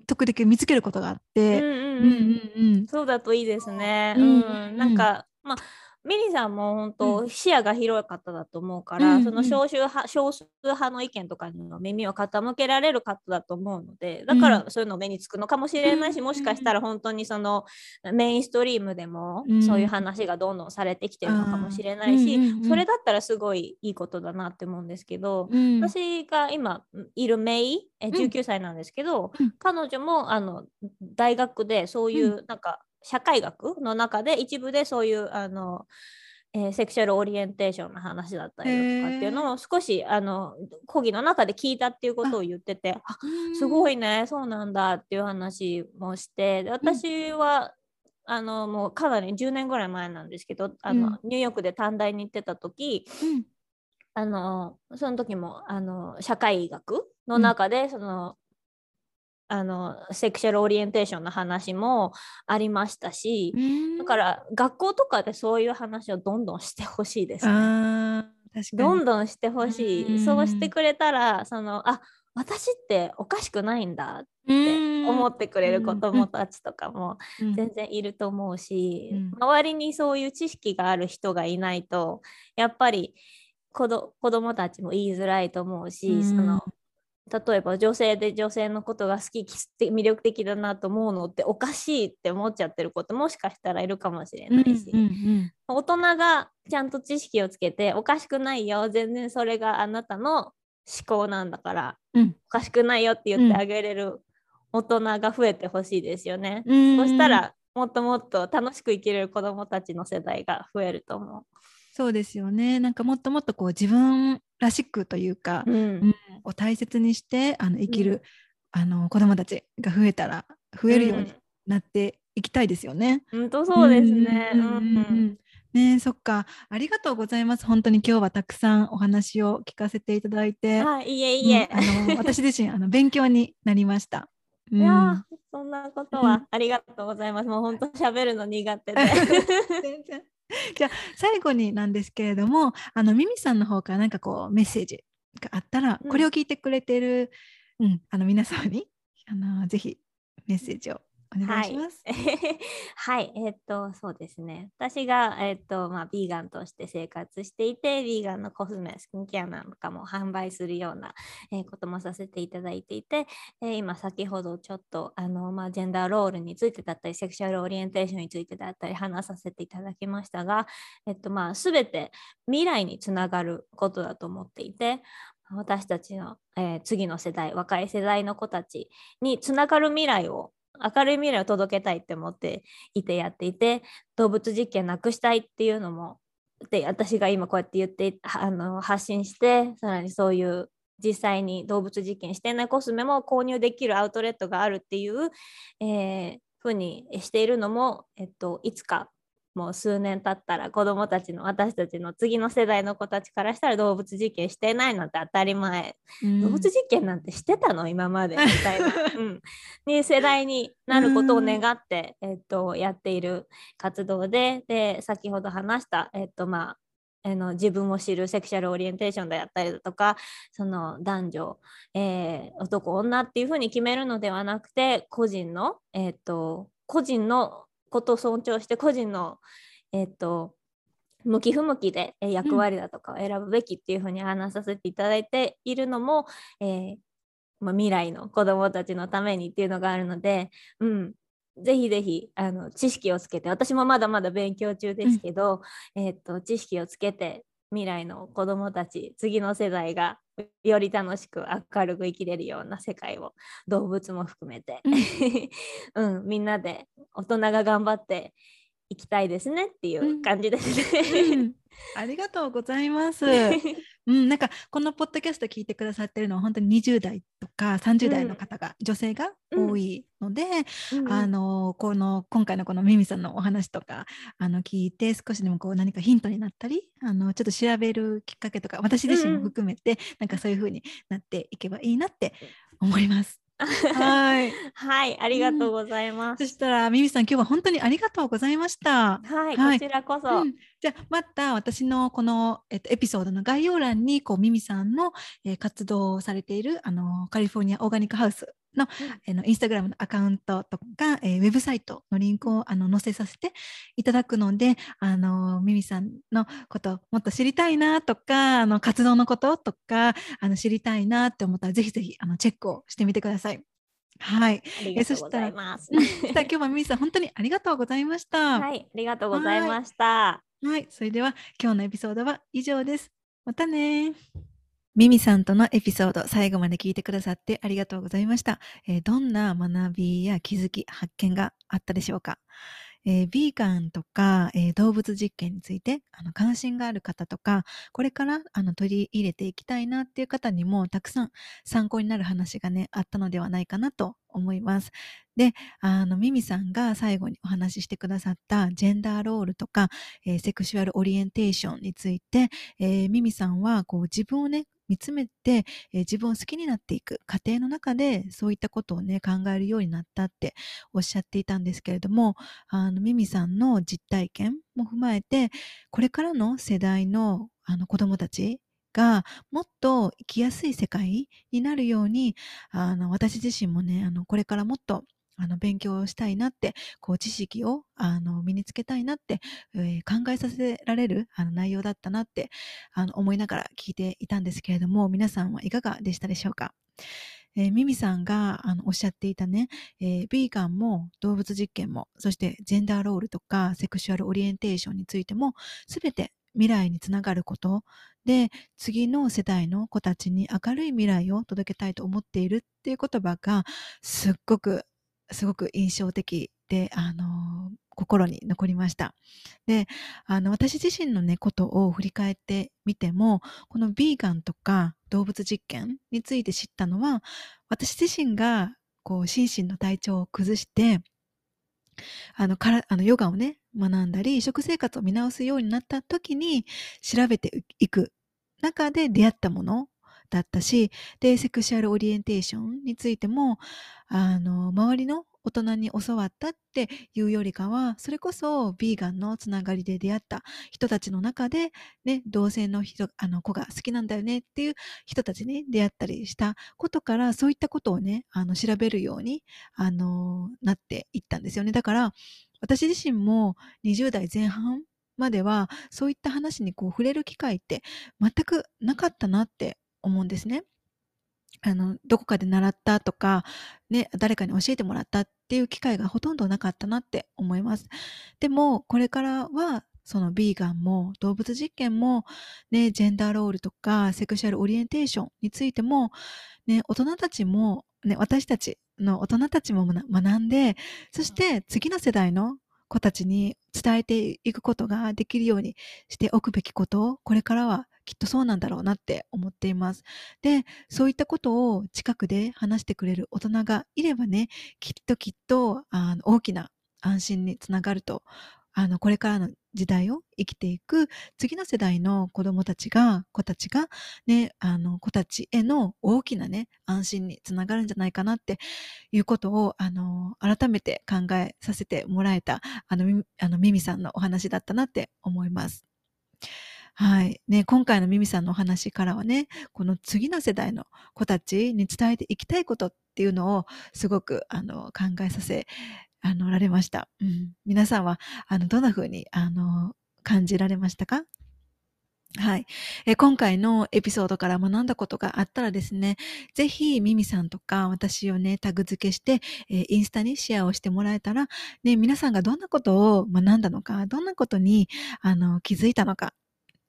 Speaker 1: 時々見つけることがあっ
Speaker 2: うん
Speaker 1: て。
Speaker 2: うんうん。
Speaker 1: うんうんうん。
Speaker 2: そうだといいですね。
Speaker 1: う
Speaker 2: うんん、
Speaker 1: うん。
Speaker 2: なんか、まあ、ミリさんも本当、視野が広い方だと思うから、
Speaker 1: うん
Speaker 2: その少数派少数派の意見とかにも耳を傾けられる方だと思うのでだからそういうの目につくのかもしれないし、
Speaker 1: うん。
Speaker 2: もしかしたら本当にそのメインストリームでも、
Speaker 1: うん。
Speaker 2: そういう話がどんどんされてきてるのかもしれないし、それだったらすごいいいことだなって思うんですけど、
Speaker 1: うん。
Speaker 2: 私が今いるメイえ
Speaker 1: ん。
Speaker 2: 19歳なんですけど、
Speaker 1: うん。
Speaker 2: 彼女もあの大学でそういうなんか社会学の中で一部でそういうあの、えーセクシャルオリエンテーションの話だったりだとかっていうのを少しあの講義の中で聞いたっていうことを言っててあすごいねそうなんだっていう話もしてで私は、あのもうかなり10年ぐらい前なんですけどあの、ニューヨークで短大に行ってた時
Speaker 1: うん。
Speaker 2: あのその時もあの社会学の中で、そのあのセクシャルオリエンテーションの話もありましたし、
Speaker 1: うん。
Speaker 2: だから学校とかでそういう話をどんどんしてほしいですね。
Speaker 1: あー確か
Speaker 2: ど
Speaker 1: に
Speaker 2: んどんしてほしい。
Speaker 1: うん。
Speaker 2: そうしてくれたらそのあ私っておかしくないんだって思ってくれる子供たちとかも
Speaker 1: うん。
Speaker 2: 全然いると思うし、
Speaker 1: うん。
Speaker 2: 周りにそういう知識がある人がいないとやっぱり子ど子供たちも言いづらいと思うし、
Speaker 1: うん。
Speaker 2: その例えば女性で女性のことが好き魅力的だなと思うのっておかしいって思っちゃってることもしかしたらいるかもしれないし、
Speaker 1: うんうん
Speaker 2: 大人がちゃんと知識をつけておかしくないよ全然それがあなたの思考なんだから
Speaker 1: うん。
Speaker 2: おかしくないよって言ってあげれる大人が増えてほしいですよね。
Speaker 1: うん。
Speaker 2: そしたらもっともっと楽しく生きれる子どもたちの世代が増えると思
Speaker 1: そうですよねなんかもっともっとこう自分らしくというか、
Speaker 2: う。うん
Speaker 1: うんを大切にしてあの生きる、あの子供たちが増えたら増えるようになっていきたいですよね。
Speaker 2: うん、本当そうですね。
Speaker 1: う
Speaker 2: うんん
Speaker 1: うんうんうんねえそっかありがとうございます本当に今日はたくさんお話を聞かせていただいて、
Speaker 2: あいいえいいえ。
Speaker 1: うんあの私自身あの勉強になりました。うん
Speaker 2: いやーそんなことはありがとうございます。もう本当喋るの苦手で。
Speaker 1: 全然 じゃあ最後になんですけれどもあのミミさんの方からなんかこうメッセージがあったら、
Speaker 2: うん。
Speaker 1: これを聞いてくれてる、うん、あの皆さんにあのぜひメッセージをお願いします。
Speaker 2: はい、えっと、そうですね。私が、えっと、まあ、ビーガンとして生活していて、ビーガンのコスメ、スキンケアなんかも販売するような、えーこともさせていただいていて、えー今、先ほどちょっと、あの、まあ、ジェンダーロールについてだったり、セクシュアルオリエンテーションについてだったり、話させていただきましたが、えっと、まあ、すべて未来につながることだと思っていて、私たちの、えー次の世代、若い世代の子たちにつながる未来を明るい未来を届けたいって思っていてやっていて動物実験なくしたいっていうのもで私が今こうやって言ってあの発信してさらにそういう実際に動物実験してないコスメも購入できるアウトレットがあるっていう、えーふうにしているのも、えっと、いつかもう数年経ったら子どもたちの私たちの次の世代の子たちからしたら動物実験してないなんて当たり前。動物実験なんてしてたの？今まで。みたいな、うん、に世代になることを願って、えっと、やっている活動でで先ほど話した、えっとまあ、あの自分を知るセクシャルオリエンテーションであったりだとかその男女、えー男女っていうふうに決めるのではなくて個人の、えっと個人のことを尊重して個人の、えっと向き不向きでえー役割だとかを選ぶべきっていうふうに話させていただいているのも、えーまあ、未来の子どもたちのためにっていうのがあるので、うん、ぜひぜひあの知識をつけて私もまだまだ勉強中ですけど、えーっと知識をつけて未来の子どもたち次の世代がより楽しく明るく生きれるような世界を動物も含めて、うん。みんなで大人が頑張っていきたいですねっていう感じですね。
Speaker 1: うん。ありがとうございます。うん、なんかこのポッドキャスト聞いてくださってるのは本当に20代とか30代の方が、女性が多いので、
Speaker 2: うん。
Speaker 1: あのこの今回のこのミミさんのお話とかあの聞いて少しでもこう何かヒントになったりあのちょっと調べるきっかけとか私自身も含めて、なんかそういう風になっていけばいいなって思います。はい。
Speaker 2: はい、ありがとうございます。
Speaker 1: そしたらミミさん今日は本当にありがとうございました。
Speaker 2: はい、
Speaker 1: はい
Speaker 2: こちらこそ。
Speaker 1: うんじゃあまた私のこの、えっと、エピソードの概要欄にこうミミさんの、えー活動をされているあのカリフォルニアオーガニックハウスの,、あのインスタグラムのアカウントとか、えーウェブサイトのリンクをあの載せさせていただくのであのミミさんのこともっと知りたいなとかあの活動のこととかあの知りたいなって思ったらぜひぜひあのチェックをしてみてください。はい。
Speaker 2: ありがとうございます。
Speaker 1: うんそしたら今日はミミさん本当にありがとうございました。
Speaker 2: はい、ありがとうございました。
Speaker 1: はい、それでは今日のエピソードは以上です。またね。ミミさんとのエピソード、最後まで聞いてくださってありがとうございました。えーどんな学びや気づき、発見があったでしょうか？えービーガンとか、えー動物実験についてあの関心がある方とか、これからあの取り入れていきたいなっていう方にもたくさん参考になる話がね、あったのではないかなと思います。で、あの、ミミさんが最後にお話ししてくださったジェンダーロールとか、えーセクシュアルオリエンテーションについて、えーミミさんはこう自分をね、見つめて、えー自分を好きになっていく。過程の中でそういったことをね考えるようになったっておっしゃっていたんですけれどもあのミミさんの実体験も踏まえてこれからの世代のあの子どもたちがもっと生きやすい世界になるようにあの私自身もねあのこれからもっとあの勉強したいなってこう知識をあの身につけたいなって、えー考えさせられるあの内容だったなってあの思いながら聞いていたんですけれども皆さんはいかがでしたでしょうか、えーミミさんがあのおっしゃっていたね、えービーガンも動物実験もそしてジェンダーロールとかセクシュアルオリエンテーションについても全て未来につながることで次の世代の子たちに明るい未来を届けたいと思っているっていう言葉がすっごくすごく印象的で、あの心に残りました。で、あの、私自身のね、ことを振り返ってみても、このビーガンとか動物実験について知ったのは、私自身が、こう、心身の体調を崩して、あの、から、あの、ヨガをね、学んだり、食生活を見直すようになった時に、調べていく中で出会ったものだったし、で、セクシュアルオリエンテーションについても、あの、周りの大人に教わったっていうよりかは、それこそビーガンのつながりで出会った人たちの中で、ね、同性の人、あの子が好きなんだよねっていう人たちに出会ったりしたことから、そういったことをね、あの調べるように、あの、なっていったんですよね。だから、私自身も20代前半までは、そういった話にこう触れる機会って全くなかったなって思うんですね。あの、どこかで習ったとか、ね、誰かに教えてもらったっていう機会がほとんどなかったなって思います。でも、これからは、そのビーガンも動物実験も、ね、ジェンダーロールとかセクシャルオリエンテーションについても、ね、大人たちも、ね、私たちの大人たちも学んで、そして次の世代の子たちに伝えていくことができるようにしておくべきことをこれからはきっとそうなんだろうなって思っています。で、そういったことを近くで話してくれる大人がいればね、きっときっとあの大きな安心につながるとあの、これからの時代を生きていく次の世代の子供たちが、子たちが、ね、あの、子たちへの大きなね、安心につながるんじゃないかなっていうことを、あの、改めて考えさせてもらえた、あの、あのミミさんのお話だったなって思います。はい。ね、今回のミミさんのお話からはね、この次の世代の子たちに伝えていきたいことっていうのをすごくあの考えさせあの、られました。うん。皆さんは、あの、どんな風に、あの、感じられましたか？はい、え。今回のエピソードから学んだことがあったらですね、ぜひミミさんとか私をね、タグ付けして、え、インスタにシェアをしてもらえたら、ね、皆さんがどんなことを学んだのか、どんなことにあの気づいたのか、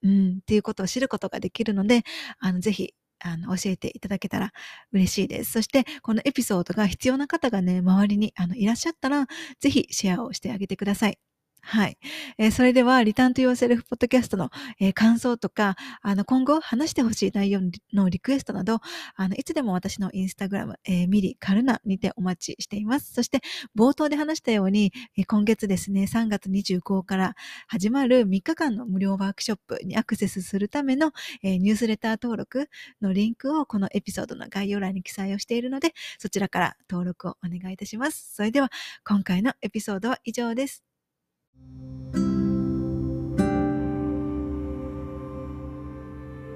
Speaker 1: うん、っていうことを知ることができるので、あのぜひあの、教えていただけたら嬉しいです。そして、このエピソードが必要な方がね、周りにあのいらっしゃったら、ぜひシェアをしてあげてください。はい。えー、それでは、リターンと Your Self ポッドキャストの、えー、感想とか、あの、今後話してほしい内容のリクエストなど、あの、いつでも私のインスタグラム、えー、ミリカルナにてお待ちしています。そして、冒頭で話したように、え今月ですね、3月25日から始まる3日間の無料ワークショップにアクセスするための、えニュースレター登録のリンクをこのエピソードの概要欄に記載をしているので、そちらから登録をお願いいたします。それでは、今回のエピソードは以上です。thank you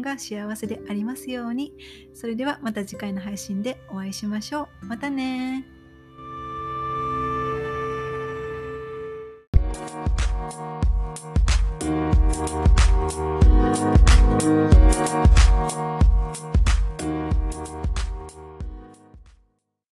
Speaker 1: 間が幸せでありますように。それではまた次回の配信でお会いしましょう。またね